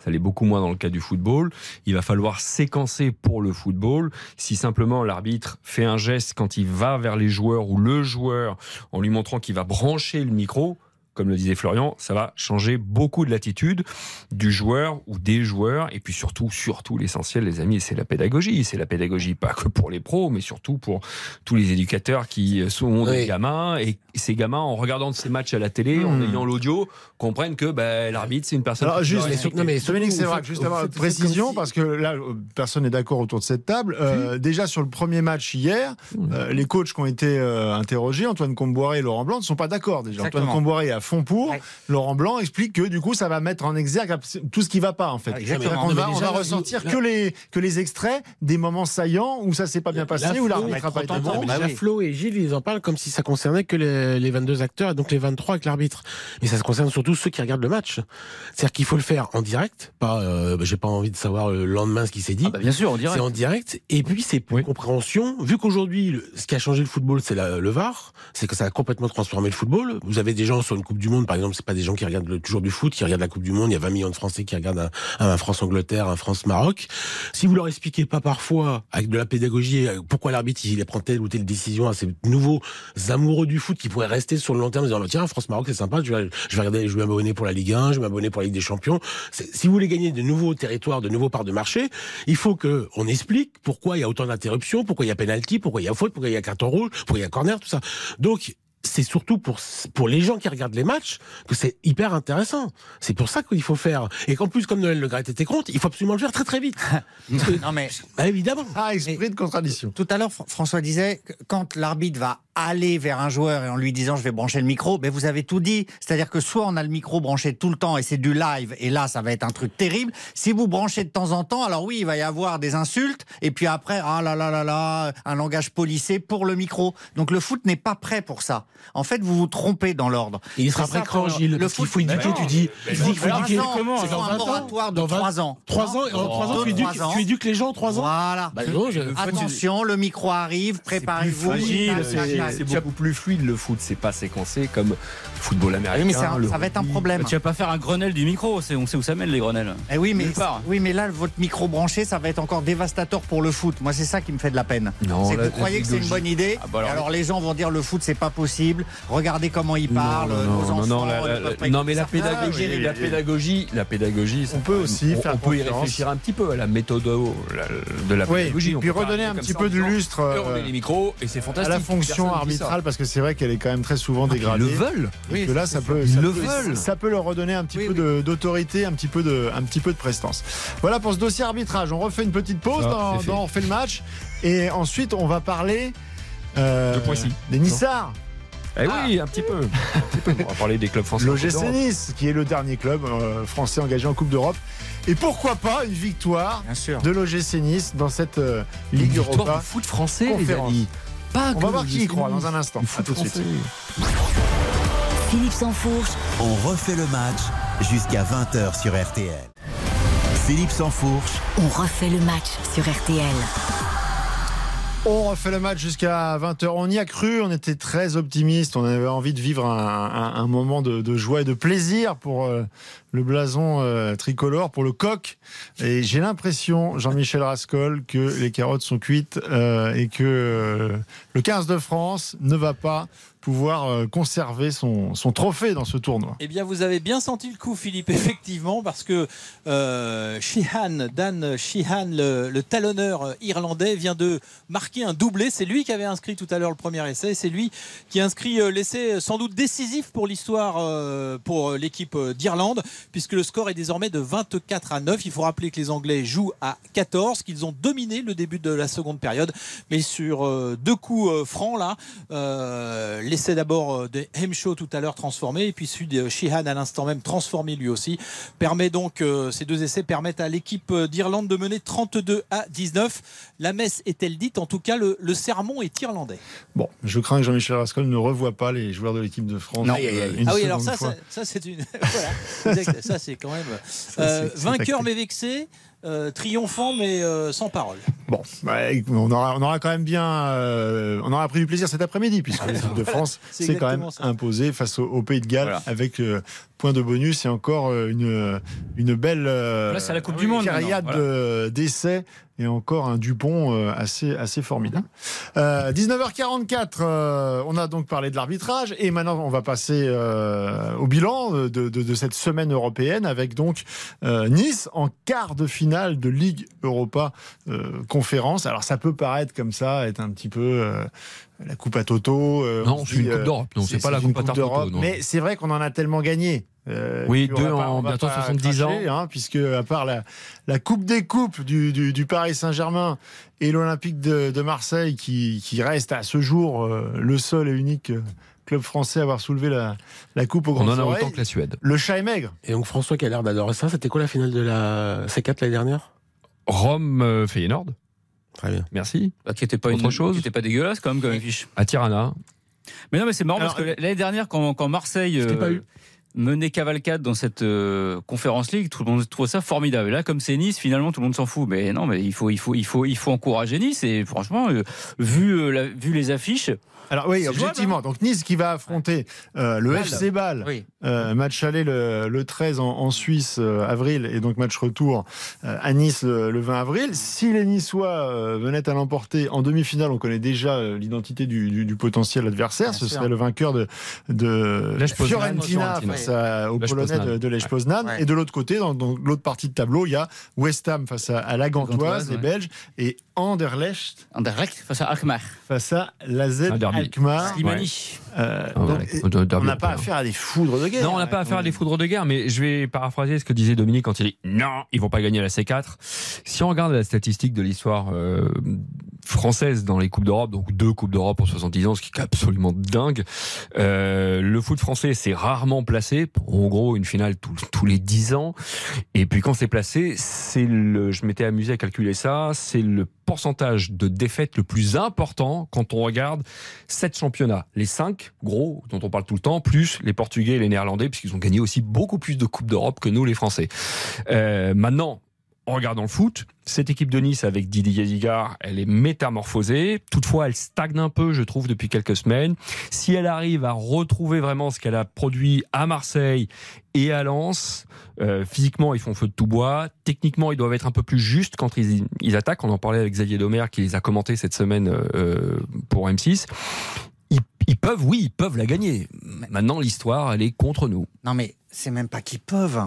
Ça l'est beaucoup moins dans le cas du football. Il va falloir séquencer pour le football. Si simplement l'arbitre fait un geste quand il va vers les joueurs ou le joueur en lui montrant qu'il va brancher le micro, comme le disait Florian, ça va changer beaucoup de l'attitude du joueur ou des joueurs. Et puis surtout, surtout l'essentiel, les amis, c'est la pédagogie. C'est la pédagogie pas que pour les pros, mais surtout pour tous les éducateurs qui sont des oui. gamins. Et ces gamins, en regardant ces matchs à la télé, mmh. en ayant l'audio, comprennent que bah, l'arbitre, c'est une personne. Alors, juste, mais, non, mais Dominique, c'est vrai, juste avoir précision, parce que là, personne n'est d'accord autour de cette table. Euh, déjà, sur le premier match hier, mmh. euh, les coachs qui ont été euh, interrogés, Antoine Comboiré et Laurent Blanc, ne sont pas d'accord déjà. Exactement. Antoine Comboiré a fond pour. Ouais. Laurent Blanc explique que du coup, ça va mettre en exergue tout ce qui va pas en fait. Exactement. On va, on va ressentir que les que les extraits des moments saillants où ça s'est pas bien passé, où l'arbitre n'a pas été bon. Bah oui. Flo et Gilles, ils en parlent comme si ça concernait que les, les 22 acteurs et donc les 23 avec l'arbitre. Mais ça se concerne surtout ceux qui regardent le match. C'est-à-dire qu'il faut le faire en direct. Pas, euh, j'ai pas envie de savoir le lendemain ce qui s'est dit. Ah bah bien sûr, en direct. C'est en direct. Et puis c'est pour oui. compréhension. Vu qu'aujourd'hui, ce qui a changé le football, c'est le VAR. C'est que ça a complètement transformé le football. Vous avez des gens sur une Coupe du Monde, par exemple, c'est pas des gens qui regardent toujours du foot, qui regardent la Coupe du Monde. Il y a 20 millions de Français qui regardent un, un France-Angleterre, un France-Maroc. Si vous leur expliquez pas parfois, avec de la pédagogie, pourquoi l'arbitre il prend telle ou telle décision à ces nouveaux amoureux du foot qui pourraient rester sur le long terme en disant tiens France-Maroc c'est sympa, je vais, je vais regarder, je vais m'abonner pour la Ligue 1, je vais m'abonner pour la Ligue des Champions. Si vous voulez gagner de nouveaux territoires, de nouveaux parts de marché, il faut que on explique pourquoi il y a autant d'interruptions, pourquoi il y a penalty, pourquoi il y a faute, pourquoi il y a carton rouge, pourquoi il y a corner, tout ça. Donc c'est surtout pour, pour les gens qui regardent les matchs que c'est hyper intéressant. C'est pour ça qu'il faut faire. Et qu'en plus, comme Noël Le Gret était contre, il faut absolument le faire très très vite. non mais bah, évidemment. Ah, esprit de contradiction. Tout à l'heure, Fr- François disait que quand l'arbitre va aller vers un joueur et en lui disant je vais brancher le micro, mais vous avez tout dit. C'est-à-dire que soit on a le micro branché tout le temps et c'est du live et là ça va être un truc terrible. Si vous branchez de temps en temps, alors oui, il va y avoir des insultes et puis après ah là là là là, un langage policé pour le micro. Donc le foot n'est pas prêt pour ça. En fait, vous vous trompez dans l'ordre. Il sera après quand, pour- Gilles Le foot faut éduquer, tu dis. Qu'il faut éduquer. Comment C'est un 20 ans. moratoire de Dans 20 3 ans. 3 ans, et en 3 ans, tu éduques, Trois ans. tu éduques les gens en 3 ans Voilà. Bah Attention, le micro arrive, préparez-vous. C'est beaucoup plus fluide le foot, c'est pas séquencé comme football américain. Oui, mais le ça va être un problème. Tu vas pas faire un Grenelle du micro, on sait où ça mène les Grenelles. Eh oui, mais, oui, là, votre micro branché, ça va être encore dévastateur pour le foot. Moi, c'est ça qui me fait de la peine. Non, c'est que vous croyez que c'est une bonne idée. Ah bah alors- les gens vont dire le foot, c'est pas possible. Regardez comment il parle. non, nos non, enfants. non, la- ne la- peuvent pas non, mais la pédagogie, Ah, oui, la oui, oui. pédagogie, la pédagogie, On peut aussi on, faire on peut y réfléchir un petit peu à la méthode de la Oui, pédagogie. puis, On puis redonner un petit peu de lustre euh, met les micros et c'est à la fonction arbitrale parce que c'est vrai qu'elle est quand même très souvent dégradée. Ils le veulent. Et que là, ça peut, ça le peut- ça peut leur redonner un petit Oui, peu de- d'autorité, un petit peu de, un petit peu de prestance. Voilà pour ce dossier arbitrage. On refait une petite pause Ah, dans, c'est fait. dans On refait le match et ensuite on va parler euh, De Poissy. des Nissards. Eh oui, un petit peu. Un petit peu. On va parler des clubs français. L'OGC Nice, qui est le dernier club euh, français engagé en Coupe d'Europe. Et pourquoi pas une victoire de l'OGC Nice dans cette euh, Ligue Ligue Europa. Europa. foot français, les amis. Pas On va voir qui y croit dans un instant. Le À foot tout de suite. Philippe Sansfourche, On refait le match jusqu'à 20h sur RTL. Philippe Sansfourche, on refait le match sur RTL. On refait le match jusqu'à 20h. On y a cru, on était très optimiste. On avait envie de vivre un, un- un moment de, de joie et de plaisir pour euh, le blason euh, tricolore, pour le coq. Et j'ai l'impression, Jean-Michel Rascol, que les carottes sont cuites euh, et que euh, le 15 de France ne va pas pouvoir euh, conserver son, trophée dans ce tournoi. Eh bien, vous avez bien senti le coup, Philippe, effectivement, parce que euh, Sheehan, Dan Sheehan, le, talonneur irlandais, vient de marquer un doublé. C'est lui qui avait inscrit tout à l'heure le premier essai. C'est lui qui inscrit euh, l'essai sans doute décisif pour l'histoire euh, pour l'équipe d'Irlande, puisque le score est désormais de 24 à 9. Il faut rappeler que les Anglais jouent à 14, qu'ils ont dominé le début de la seconde période, mais sur euh, deux coups euh, francs là, euh, l'essai d'abord euh, de Hemshaw tout à l'heure transformé, et puis celui de Sheehan à l'instant même transformé lui aussi, permet donc euh, ces deux essais permettent à l'équipe euh, d'Irlande de mener 32 à 19. La messe est-elle dite? En tout cas, le, le sermon est irlandais. Bon, je crains que Jean-Michel Rascol ne revoie pas les joueurs de l'équipe de France. Non. euh, une ah oui, alors ça, fois. ça, ça, c'est une. voilà. Exact. ça, c'est quand même. euh, vainqueur mais vexé, euh, triomphant mais euh, sans parole. Bon, bah, on, aura, on aura quand même bien. euh, on aura pris du plaisir cet après-midi, puisque l'équipe de France C'est s'est quand même ça. imposée face au, au Pays de Galles Voilà. avec euh, point de bonus et encore une, une belle euh, Là, c'est la Coupe du Monde, carriade de- d'essais et encore un Dupont euh, assez, assez formidable. Euh, 19h44, euh, on a donc parlé de l'arbitrage et maintenant on va passer euh, au bilan de, de- de cette semaine européenne avec donc euh, Nice en quart de finale de Ligue Europa euh, conférence. Alors ça peut paraître comme ça, être un petit peu euh, la coupe à Toto. Non, c'est une Coupe d'Europe. Non, c'est pas la une Coupe à Toto. Mais c'est vrai qu'on en a tellement gagné. Euh, Oui, deux pas- en on bientôt pas 70 ans. hein, puisque à part la, la Coupe des Coupes du, du- du Paris Saint-Germain et l'Olympique de, de Marseille, qui, qui reste à ce jour euh, le seul et unique euh, club français à avoir soulevé la, la Coupe au On Grand en a autant que la Suède. Le chat est maigre. Et donc François qui a l'air d'adorer ça, c'était quoi la finale de la C4 l'année dernière? Rome, euh, Feyenoord. Très bien. Merci. Bah, qui était pas Autre une, chose qui était pas dégueulasse quand même comme affiche. À Tirana. Mais non, mais c'est marrant Alors, parce que l'année dernière, quand, quand Marseille euh, pas eu. Menait cavalcade dans cette euh, conférence ligue, tout le monde trouve ça formidable. Et là, comme c'est Nice, finalement, tout le monde s'en fout. Mais non, mais il faut, il faut, il faut, il faut encourager Nice. Et franchement, euh, vu, euh, la- vu les affiches, Alors oui, objectivement. Donc Nice qui va affronter euh, le Bâle. FC Bâle. Oui. Euh, match aller le, le 13 en, en Suisse, euh, avril, et donc match retour euh, à Nice le, le 20 avril. Si les Niçois euh, venaient à l'emporter en demi-finale, on connaît déjà euh, l'identité du, du- du potentiel adversaire. Bien Ce sûr. serait le vainqueur de, de Là, Fiorentina. Face à- aux Lech Polonais Poznan. de, de Lech Poznan. Ouais. Et de l'autre côté, dans, dans l'autre partie de tableau, il y a West Ham face à, à la Gantoise, les ouais. Belges, et Anderlecht Anderlecht face à Alkmaar. face à Un derby. Alkmaar. Slimani. Euh, donc, on n'a pas affaire à des foudres de guerre. Non, on n'a pas affaire à des foudres de guerre, mais je vais paraphraser ce que disait Dominique quand il dit non, ils vont pas gagner la C4. Si on regarde la statistique de l'histoire euh, française dans les Coupes d'Europe, donc deux Coupes d'Europe en 70 ans, ce qui est absolument dingue, euh, le foot français s'est rarement placé, en gros une finale tous, les 10 ans, et puis quand c'est placé, c'est le, je m'étais amusé à calculer ça, c'est le pourcentage de défaites le plus important quand on regarde sept championnats, les cinq gros dont on parle tout le temps, plus les Portugais et les Néerlandais, puisqu'ils ont gagné aussi beaucoup plus de Coupes d'Europe que nous les Français. Euh, maintenant, en regardant le foot, cette équipe de Nice avec Didier Digard, elle est métamorphosée. Toutefois, elle stagne un peu, je trouve, depuis quelques semaines. Si elle arrive à retrouver vraiment ce qu'elle a produit à Marseille et à Lens, euh, physiquement, ils font feu de tout bois. Techniquement, ils doivent être un peu plus justes quand ils, ils attaquent. On en parlait avec Xavier Domer qui les a commentés cette semaine euh, pour M6. Ils, ils peuvent, oui, ils peuvent la gagner. Maintenant, l'histoire, elle est contre nous. Non, mais c'est même pas qu'ils peuvent.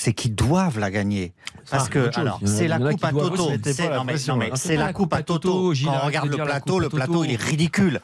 C'est qu'ils doivent la gagner. Parce que, alors, c'est la coupe à Toto. C'est- la coupe à Toto. Quand on regarde de le plateau, le plateau, il est ridicule.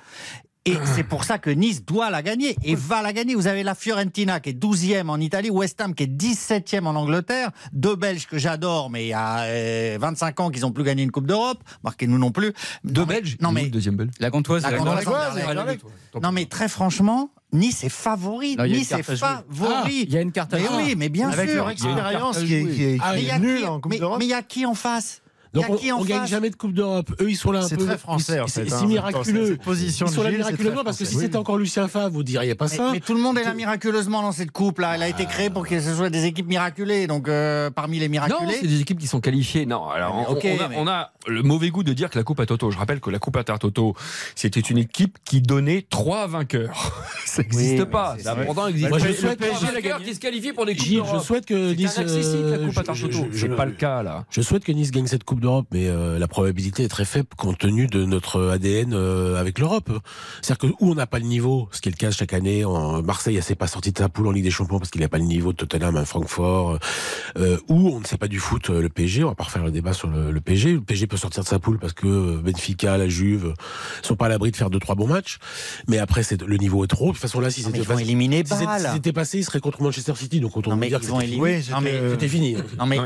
Et c'est pour ça que Nice doit la gagner et va la gagner. Vous avez la Fiorentina qui est 12e en Italie, West Ham qui est 17e en Angleterre, deux Belges que j'adore, mais il y a euh, 25 ans qu'ils n'ont plus gagné une Coupe d'Europe. Marquez nous non plus. Deux Non, mais- Belges Non mais deuxième Belge La Gantoise. La. Anderlecht. non mais très franchement, Nice est favori. Non, il y a une Nice est favori. Il y a une carte à mais jouer. oui, mais bien Avec sûr. leur expérience qui est, qui est- Ah, Mais est en Coupe mais- d'Europe. mais il y a qui en face? Donc on, qui en on gagne jamais de Coupe d'Europe. Eux, ils sont là un C'est peu. très français, en C'est fait, c'est hein. miraculeux. Cette position Ils sont là miraculeusement parce que si c'était encore Lucien Favre, vous diriez pas mais, ça. mais tout le monde est là miraculeusement dans cette coupe là. Elle a été créée pour que ce soit des équipes miraculées. Donc euh, parmi les Non, miraculés, c'est des équipes qui sont qualifiées. Non, alors on, a, mais- on a le mauvais goût de dire que la Coupe à Toto. Je rappelle que la Coupe Inter Toto, c'était une équipe qui donnait trois vainqueurs. Ça n'existe pas. Ça pourtant existé. Moi, je souhaite- vainqueurs qui se qualifient pour des Coupes je d'Europe. souhaite que Nice. la euh, Coupe Toto. C'est pas le cas là. Je souhaite que Nice gagne cette Coupe d'Europe, mais euh, la probabilité est très faible compte tenu de notre ADN euh, avec l'Europe. C'est-à-dire que où on n'a pas le niveau, ce qui est le cas chaque année, en Marseille, elle s'est pas sortie de sa poule en Ligue des Champions parce qu'il n'a pas le niveau de Tottenham à Francfort, euh, où on ne sait pas du foot euh, le PSG. On va pas refaire le débat sur le, le PSG. Le PSG peut sortir de sa poule parce que euh, Benfica, la Juve sont pas à l'abri de faire deux trois bons matchs. Mais après, c'est le niveau est trop. De toute façon là, si c'était ils passé- éliminer si c'était- Bâle. si c'était passé, il serait contre Manchester City. Donc vous mais dire ils que c'était fini. C'était fini. non, mais.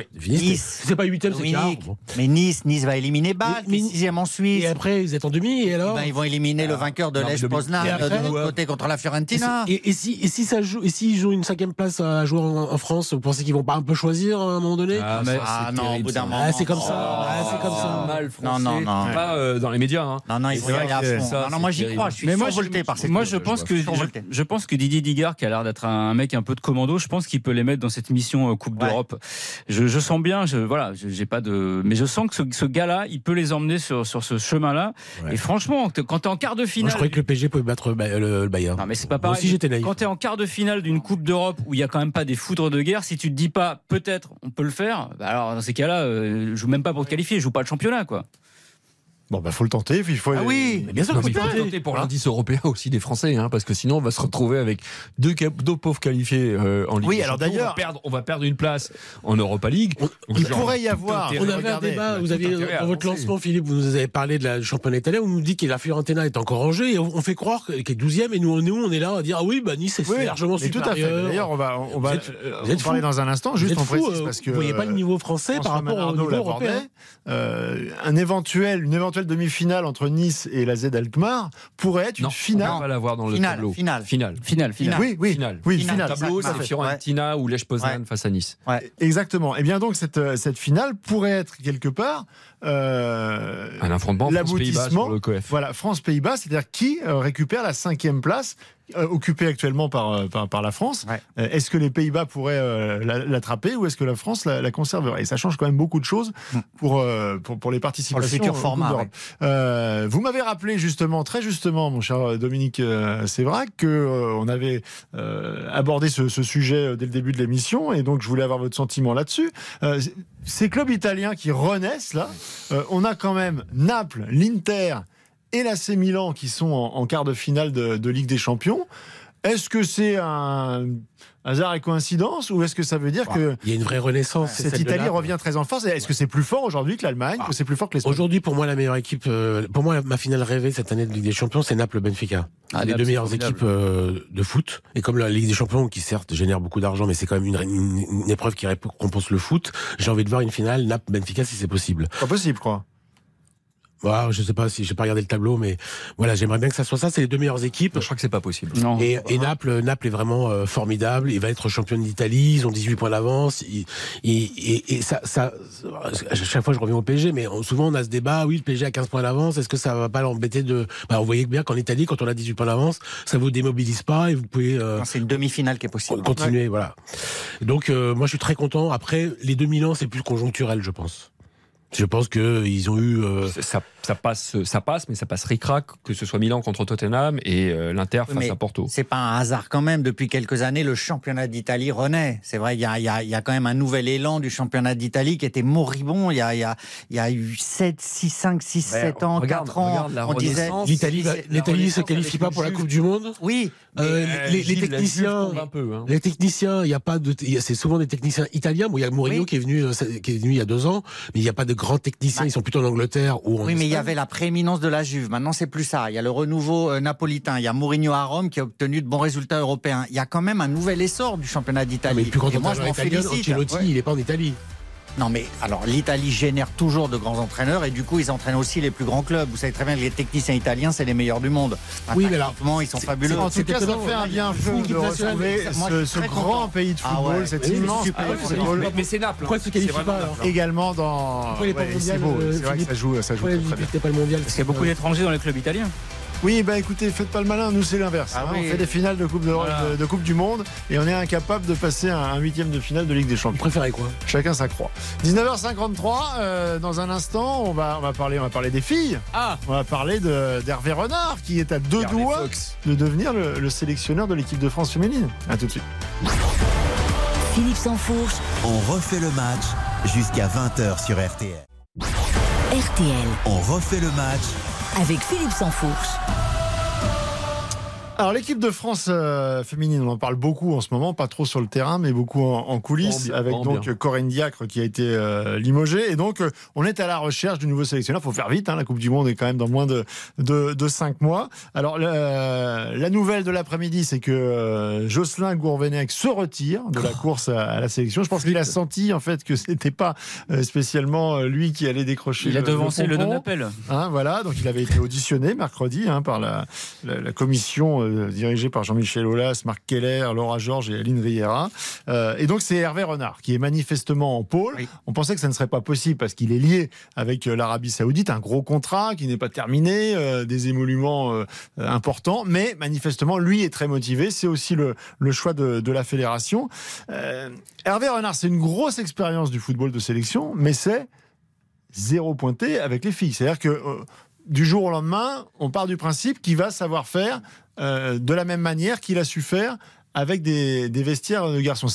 C'est pas huitième, c'est quart. Mais Nice, Nice va éliminer Bâle, qui est sixième en Suisse. Et après, ils êtes en demi, et alors Ben, ils vont éliminer le vainqueur de non, Dominique- Poznan euh, de l'autre ouais. côté contre la Fiorentina. et- et si, et si ça joue, et s'ils ont une cinquième place à jouer en, en France, vous pensez qu'ils vont pas un peu choisir à un moment donné Ah, mais- Ah non, au bout d'un moment. Ah, c'est comme ça. Ah, c'est comme ça. Mal Non, français. non, non. Pas euh, dans les médias. Hein. Non, non, il faut y aller à que fond. ça, Non, non, c'est moi j'y crois, je suis Mais moi, survolté je, par cette moi, je pense que survolté. je, je pense que Didier Digard, qui a l'air d'être un mec un peu de commando, je pense qu'il peut les mettre dans cette mission euh, Coupe d'Europe. Je, sens bien, je, voilà, j'ai pas de, mais je sens que ce, ce gars-là, il peut les emmener sur sur ce chemin-là. Ouais. Et franchement, quand t'es en quart de Moi, finale, je croyais que le PSG pouvait battre le, le- le Bayern. non mais c'est pas Moi pareil. aussi, j'étais naïf. Quand t'es en quart de finale d'une Coupe d'Europe où il y a quand même pas des foudres de guerre, si tu te dis pas peut-être on peut le faire, bah alors dans ces cas-là, euh, je joue même pas pour te qualifier, je joue pas le championnat quoi. Bon, bah, faut le tenter. Il faut... Ah oui, Mais bien sûr Non, mais il faut pareil. tenter pour l'indice européen aussi des Français, hein, parce que sinon on va se retrouver avec deux, pauvres qualifiés euh, en Ligue Oui, des alors d'ailleurs- on va, perdre, on va perdre une place en Europa League. Il Genre, pourrait y avoir. intérêt. On avait un Regardez, débat, on a vous aviez, dans votre lancement, Philippe, vous nous avez parlé de la championnat italien, vous nous dites que la Fiorentina est encore en jeu, et on on fait croire qu'elle est 12e, et nous, nous, on est là à dire, ah oui, bah Nice, c'est Oui, largement mais tout à fait. supérieur. D'ailleurs, on va, on va Vous êtes- euh, vous êtes parler dans un instant. Vous Juste êtes on fous, précise euh, parce que vous voyez pas le niveau français par rapport au niveau européen. Euh, un éventuel, une éventuelle demi-finale entre Nice et la Z Alkmaar pourrait être une finale. on va l'avoir dans le Finale, tableau. finale. Finale. Finale, finale. Oui, oui, Finale. oui, Finale. finale. Le tableau, ça, c'est ça. Fiorentina ou Lech Poznan Ouais. face à Nice. Exactement. Et bien donc cette, euh, cette finale pourrait être quelque part euh, Un affrontement France-Pays-Bas l'aboutissement. sur le COEF. Voilà, France-Pays-Bas, c'est-à-dire qui euh, récupère la cinquième place occupée actuellement par, euh, par, par la France. Ouais. Euh, est-ce que les Pays-Bas pourraient euh, la- l'attraper ou est-ce que la France la, la conserverait? Et ça change quand même beaucoup de choses pour, euh, pour, pour les participations. Pour le futur format. Euh, vous m'avez rappelé justement, très justement, mon cher Dominique euh, Sévrac, que euh, on avait euh, abordé ce, ce sujet euh, dès le début de l'émission, et donc je voulais avoir votre sentiment là-dessus. Euh, ces clubs italiens qui renaissent là, euh, on a quand même Naples, l'Inter et l'AC Milan qui sont en, en quart de finale de, de Ligue des Champions. Est-ce que c'est un hasard et coïncidence ou est-ce que ça veut dire que Il y a une vraie renaissance. c'est cette Italie Naples. revient très en force? Est-ce que c'est plus fort aujourd'hui que l'Allemagne que c'est plus fort que l'Espagne? Aujourd'hui, pour moi, la meilleure équipe, euh, pour moi, ma finale rêvée cette année de Ligue des Champions, c'est Naples-Benfica. Ah, les Naples, deux meilleures équipes euh, de foot. Et comme la Ligue des Champions, qui certes génère beaucoup d'argent, mais c'est quand même une, une- une épreuve qui récompense le foot, j'ai envie de voir une finale Naples-Benfica si c'est possible. Pas possible, quoi. Voilà, je sais pas si j'ai pas regardé le tableau, mais voilà, j'aimerais bien que ça soit ça. C'est les deux meilleures équipes. Je crois que c'est pas possible. Non. Et, et Naples, Naples est vraiment euh, formidable. Il va être champion d'Italie. Ils ont 18 points d'avance. Il- il- Et, et ça, ça, à chaque fois je reviens au PSG, mais on- souvent on a ce débat. Oui, le PSG a 15 points d'avance. Est-ce que ça va pas l'embêter de bah, Vous voyez bien qu'en Italie, quand on a 18 points d'avance, ça vous démobilise pas et vous pouvez euh, C'est une demi-finale qui est possible. continuer. Voilà. Donc euh, moi je suis très content. Après les 2000 ans, c'est plus conjoncturel, je pense. Je pense que ils ont eu. euh, Ça, ça passe, ça passe, mais ça passe ric-rac, que ce soit Milan contre Tottenham et euh, l'Inter Oui, face mais à Porto. C'est pas un hasard quand même. Depuis quelques années, le championnat d'Italie renaît. C'est vrai, il y a, il y, a, il y a quand même un nouvel élan du championnat d'Italie qui était moribond. Il y a, il y a, il y a eu 7, 6, 5, 6, 7 ans, regarde- 4 ans. on disait. L'Italie, l'Italie se qualifie pas pour la. Coupe du Monde. Oui, Euh, Euh, les, Gilles, techniciens, tombe un peu. hein. les techniciens, il y a pas de, c'est souvent des techniciens italiens. Bon, il y a Mourinho Oui. qui est venu, euh, qui est venu il y a deux ans, mais il n'y a pas de grands techniciens. Bah. Ils sont plutôt en Angleterre ou en Oui, mais il y Espagne. Avait la prééminence de la Juve. Maintenant, c'est plus ça. Il y a le renouveau euh, napolitain. Il y a Mourinho à Rome qui a obtenu de bons résultats européens. Il y a quand même un nouvel essor du championnat d'Italie. mais plus grand moi, je italien. Ancelotti, Ouais. il est pas en Italie. Non, mais alors l'Italie génère toujours de grands entraîneurs et du coup, ils entraînent aussi les plus grands clubs. Vous savez très bien que les techniciens italiens, c'est les meilleurs du monde. Oui, mais alors, Tactiquement, ils sont fabuleux. En tout cas, ça fait un bien Fou, de retrouver ce, grand content. pays de Ah football, ouais. cet Oui, mais immense super, pays de c'est football. Mais, mais c'est Naples. Pourquoi hein. ils se qualifient C'est pas. Également dans. Pourquoi Ouais, c'est beau. euh, C'est vrai que Philippe ça joue, ça joue Pourquoi très, bien. pas le mondial Parce qu'il y a beaucoup d'étrangers dans les clubs italiens. Oui, bah écoutez, faites pas le malin, nous c'est l'inverse. Ah hein. oui. On fait des finales de coupe, de, de- de coupe du Monde et on est incapable de passer un, un huitième de finale de Ligue des Vous Champions. préférez quoi? Chacun sa croix. 19h53, euh, dans un instant, on va, on, va parler, on va parler des filles. Ah On va parler de- d'Hervé Renard qui est à deux Regardez doigts Fox. de devenir le, le sélectionneur de l'équipe de France féminine. A tout de suite. Philippe Sansfourche, On refait le match jusqu'à 20h sur RTL. RTL, On refait le match avec Philippe Sansfourche. Alors l'équipe de France euh, féminine, on en parle beaucoup en ce moment, pas trop sur le terrain, mais beaucoup en, en coulisses, avec donc bien. Corinne Diacre qui a été euh, limogée. Et donc euh, on est à la recherche du nouveau sélectionneur. faut faire vite, hein, la Coupe du Monde est quand même dans moins de, de, de cinq mois. Alors la, la nouvelle de l'après-midi, c'est que Jocelyn Gourvenec se retire de la course à, à la sélection. Je pense qu'il a senti en fait que c'était pas spécialement lui qui allait décrocher Il a le- devancé le pompon. don appel. Hein, voilà, donc il avait été auditionné mercredi hein, par la, la- la commission euh, dirigée par Jean-Michel Aulas, Marc Keller, Laura Georges et Aline Riera. Euh, et donc c'est Hervé Renard qui est manifestement en pôle. Oui. On pensait que ça ne serait pas possible parce qu'il est lié avec euh, l'Arabie Saoudite, un gros contrat qui n'est pas terminé, euh, des émoluments importants, mais manifestement lui est très motivé. C'est aussi le, le choix de, de la fédération. Hervé Renard, c'est une grosse expérience du football de sélection, mais c'est zéro pointé avec les filles. C'est-à-dire que euh, du jour au lendemain, on part du principe qu'il va savoir faire euh, de la même manière qu'il a su faire avec des, vestiaires de garçons.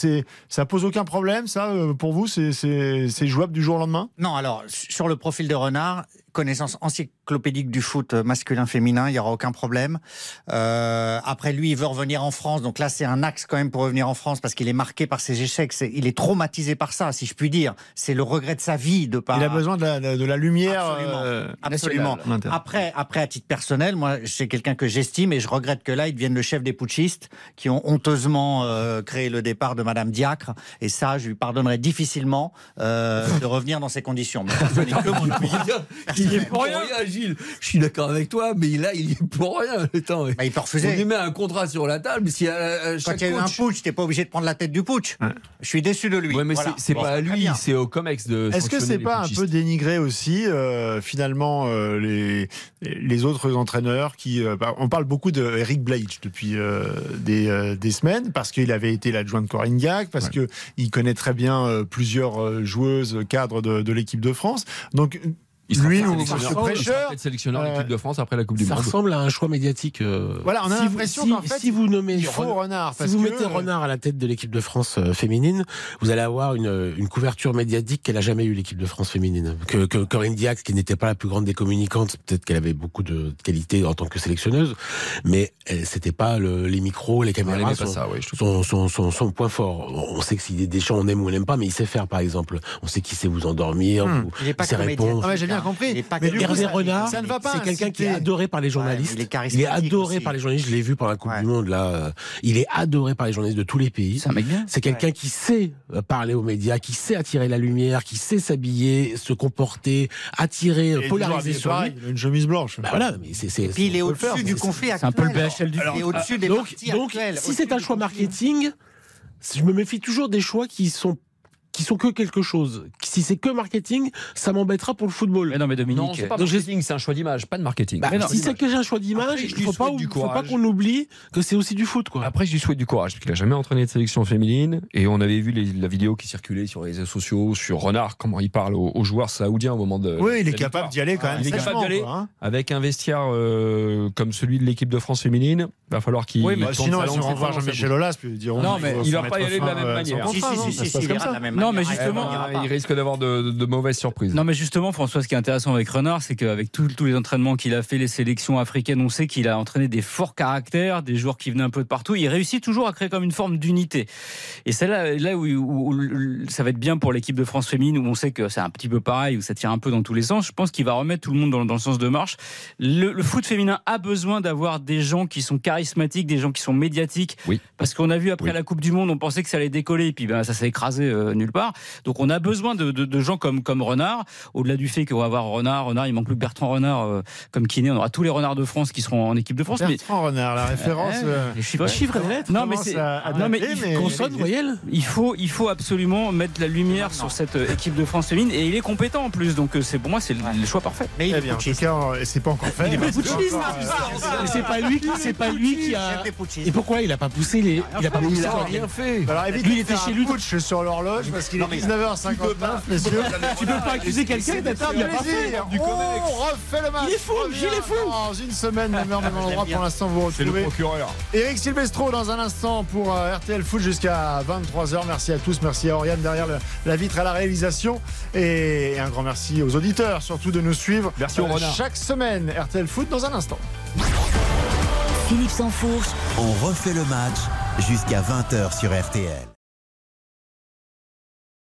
Ça pose aucun problème, ça, euh, pour vous c'est jouable du jour au lendemain? Non, alors, sur le profil de Renard, connaissance encyclopédique du foot masculin-féminin, il n'y aura aucun problème. Euh, après, lui, il veut revenir en France. Donc là, c'est un axe quand même pour revenir en France parce qu'il est marqué par ses échecs. Il est traumatisé par ça, si je puis dire. C'est le regret de sa vie de pas. Il a besoin de la, de la lumière Absolument. euh, Absolument. Après, après, à titre personnel, moi, c'est quelqu'un que j'estime et je regrette que là, il devienne le chef des putschistes qui ont honteusement euh, créé le départ de Madame Diacre. Et ça, je lui pardonnerai difficilement euh, de revenir dans ces conditions. Mais que mon Il est pour rien, Gilles. Je suis d'accord avec toi, mais là, il est pour rien. Attends, Bah, il peut refuser. On lui met un contrat sur la table, si à, à Quand il y a eu un putsch, t'es pas obligé de prendre la tête du putsch. Je suis déçu de lui. Ouais, mais Voilà. c'est- Bon, pas à lui, c'est au COMEX de. Est-ce que c'est pas un peu dénigré aussi euh, finalement euh, les les autres entraîneurs qui euh, bah, on parle beaucoup de Eric Blage depuis euh, des, euh, des semaines parce qu'il avait été l'adjoint de Corinne Diac parce que il connaît très bien euh, plusieurs euh, joueuses cadres de, de l'équipe de France donc Il sera lui ou sera Prêcheur. peut-être sélectionneur de Euh, l'équipe de France après la Coupe du Ça Monde. ressemble à un choix médiatique. euh, Voilà, on a si l'impression si- qu'en fait, si vous nommez il faut Renard. Si vous que, mettez euh, Renard à la tête de l'équipe de France euh, féminine, vous allez avoir une, une couverture médiatique qu'elle a jamais eu l'équipe de France féminine. Que, que Corinne Diax, qui n'était pas la plus grande des communicantes, peut-être qu'elle avait beaucoup de qualités en tant que sélectionneuse, mais c'était pas le- les micros, les caméras, pas son, ça, ouais, son, son, son, son point fort. On sait que s'il est des champs, on aime ou on n'aime pas, mais il sait faire, par exemple. On sait qu'il sait vous endormir, Hmm. vous, Il sait répondre. Ah ouais, bien compris. Mais coup, ça- Renard, ça ne va pas c'est quelqu'un qui est adoré par les journalistes. il est il est charismatique adoré aussi. par les journalistes. Je l'ai vu pendant la Coupe Ouais. du Monde là. Il est adoré par les journalistes de tous les pays. C'est quelqu'un qui sait euh, parler aux médias, qui sait attirer la lumière, qui sait s'habiller, se comporter, attirer, Et euh, il polariser est sur lui. pareil, Il a une chemise blanche. Bah voilà, mais c'est. Puis il est au-dessus du conflit C'est un peu le actuel. BHL du Il est au-dessus des donc, partis donc si c'est un choix marketing, je me méfie toujours des choix qui sont qui sont que quelque chose. Si c'est que marketing, ça m'embêtera pour le football. Mais non, mais Dominique. Non, c'est pas marketing, c'est un choix d'image, pas de marketing. Bah, Mais non, si c'est que j'ai un choix d'image, Après, il lui faut pas, faut qu'on oublie que c'est aussi du foot, quoi. Après, je lui souhaite du courage, parce qu'il a jamais entraîné de sélection féminine. Et on avait vu les- la vidéo qui circulait sur les réseaux sociaux, sur Renard, comment il parle aux, aux joueurs saoudiens au moment de. Oui, il est capable d'y aller quand même. Il est capable d'y aller. quoi, hein. Avec un vestiaire euh, comme celui de l'équipe de France féminine, va falloir qu'il. Oui, mais sinon, fois dans sa Jean-Michel. Aulas, puis ils diront Non, qu'il mais il va mettre pas y aller de la même euh, manière. Si, si, non si, si, il ira de la même Non, mais justement- Il Ah, risque d'avoir de, de mauvaises surprises. Non, mais justement, François, ce qui est intéressant avec Renard, c'est qu'avec tous tous les entraînements qu'il a fait, les sélections africaines, on sait qu'il a entraîné des forts caractères, des joueurs qui venaient un peu de partout. Il réussit toujours à créer comme une forme d'unité. Et c'est là, là où, où- où ça va être bien pour l'équipe de France féminine, où on sait que c'est un petit peu pareil, où ça tire un peu dans tous les sens. Je pense qu'il va remettre tout le monde dans, dans le sens de marche. Le, le foot féminin a besoin d'avoir des gens qui sont charismatiques, des gens qui sont médiatiques. Oui. Parce qu'on a vu après Oui. la Coupe du Monde, on pensait que ça allait décoller, et puis ben, ça s'est écrasé euh, nulle part. Donc on a besoin de, de- de gens comme, comme Renard, au-delà du fait qu'on va avoir Renard, Renard, il manque plus que Bertrand Renard euh, comme kiné, on aura tous les Renards de France qui seront en équipe de France. mais Bertrand Renard, la référence. Ouais, euh, les chiffres, Chiffres et lettres, Non mais c'est non mais il, mais- Consonne, voyelle il faut il faut absolument mettre la lumière sur cette euh, équipe de France féminine et il est compétent en plus donc euh, c'est pour moi c'est le, le choix parfait. Mais il Très est bien. En tout putschiste. cas, euh, et c'est pas encore fait. Il est pas C'est euh, pas lui qui, c'est pas lui qui a. Et pourquoi il a pas poussé les, il a pas poussé rien fait. Alors évitez Lui, il était chez lui. sur l'horloge parce qu'il est 19h59, messieurs. Tu peux pas accuser quelqu'un d'être un plaisir. On refait le match. Il est fou, Gilles est fou. Dans une semaine, même heure, même endroit. bien. Pour l'instant, vous C'est le retrouvez procureur. Eric Silvestro dans un instant pour euh, RTL Foot jusqu'à 23h. Merci à tous. Merci à Oriane derrière la vitre à la réalisation. Et un grand merci aux auditeurs, surtout de nous suivre euh, Merci au renard. chaque semaine. RTL Foot dans un instant. Philippe Sansfourche. On refait le match jusqu'à 20h sur RTL.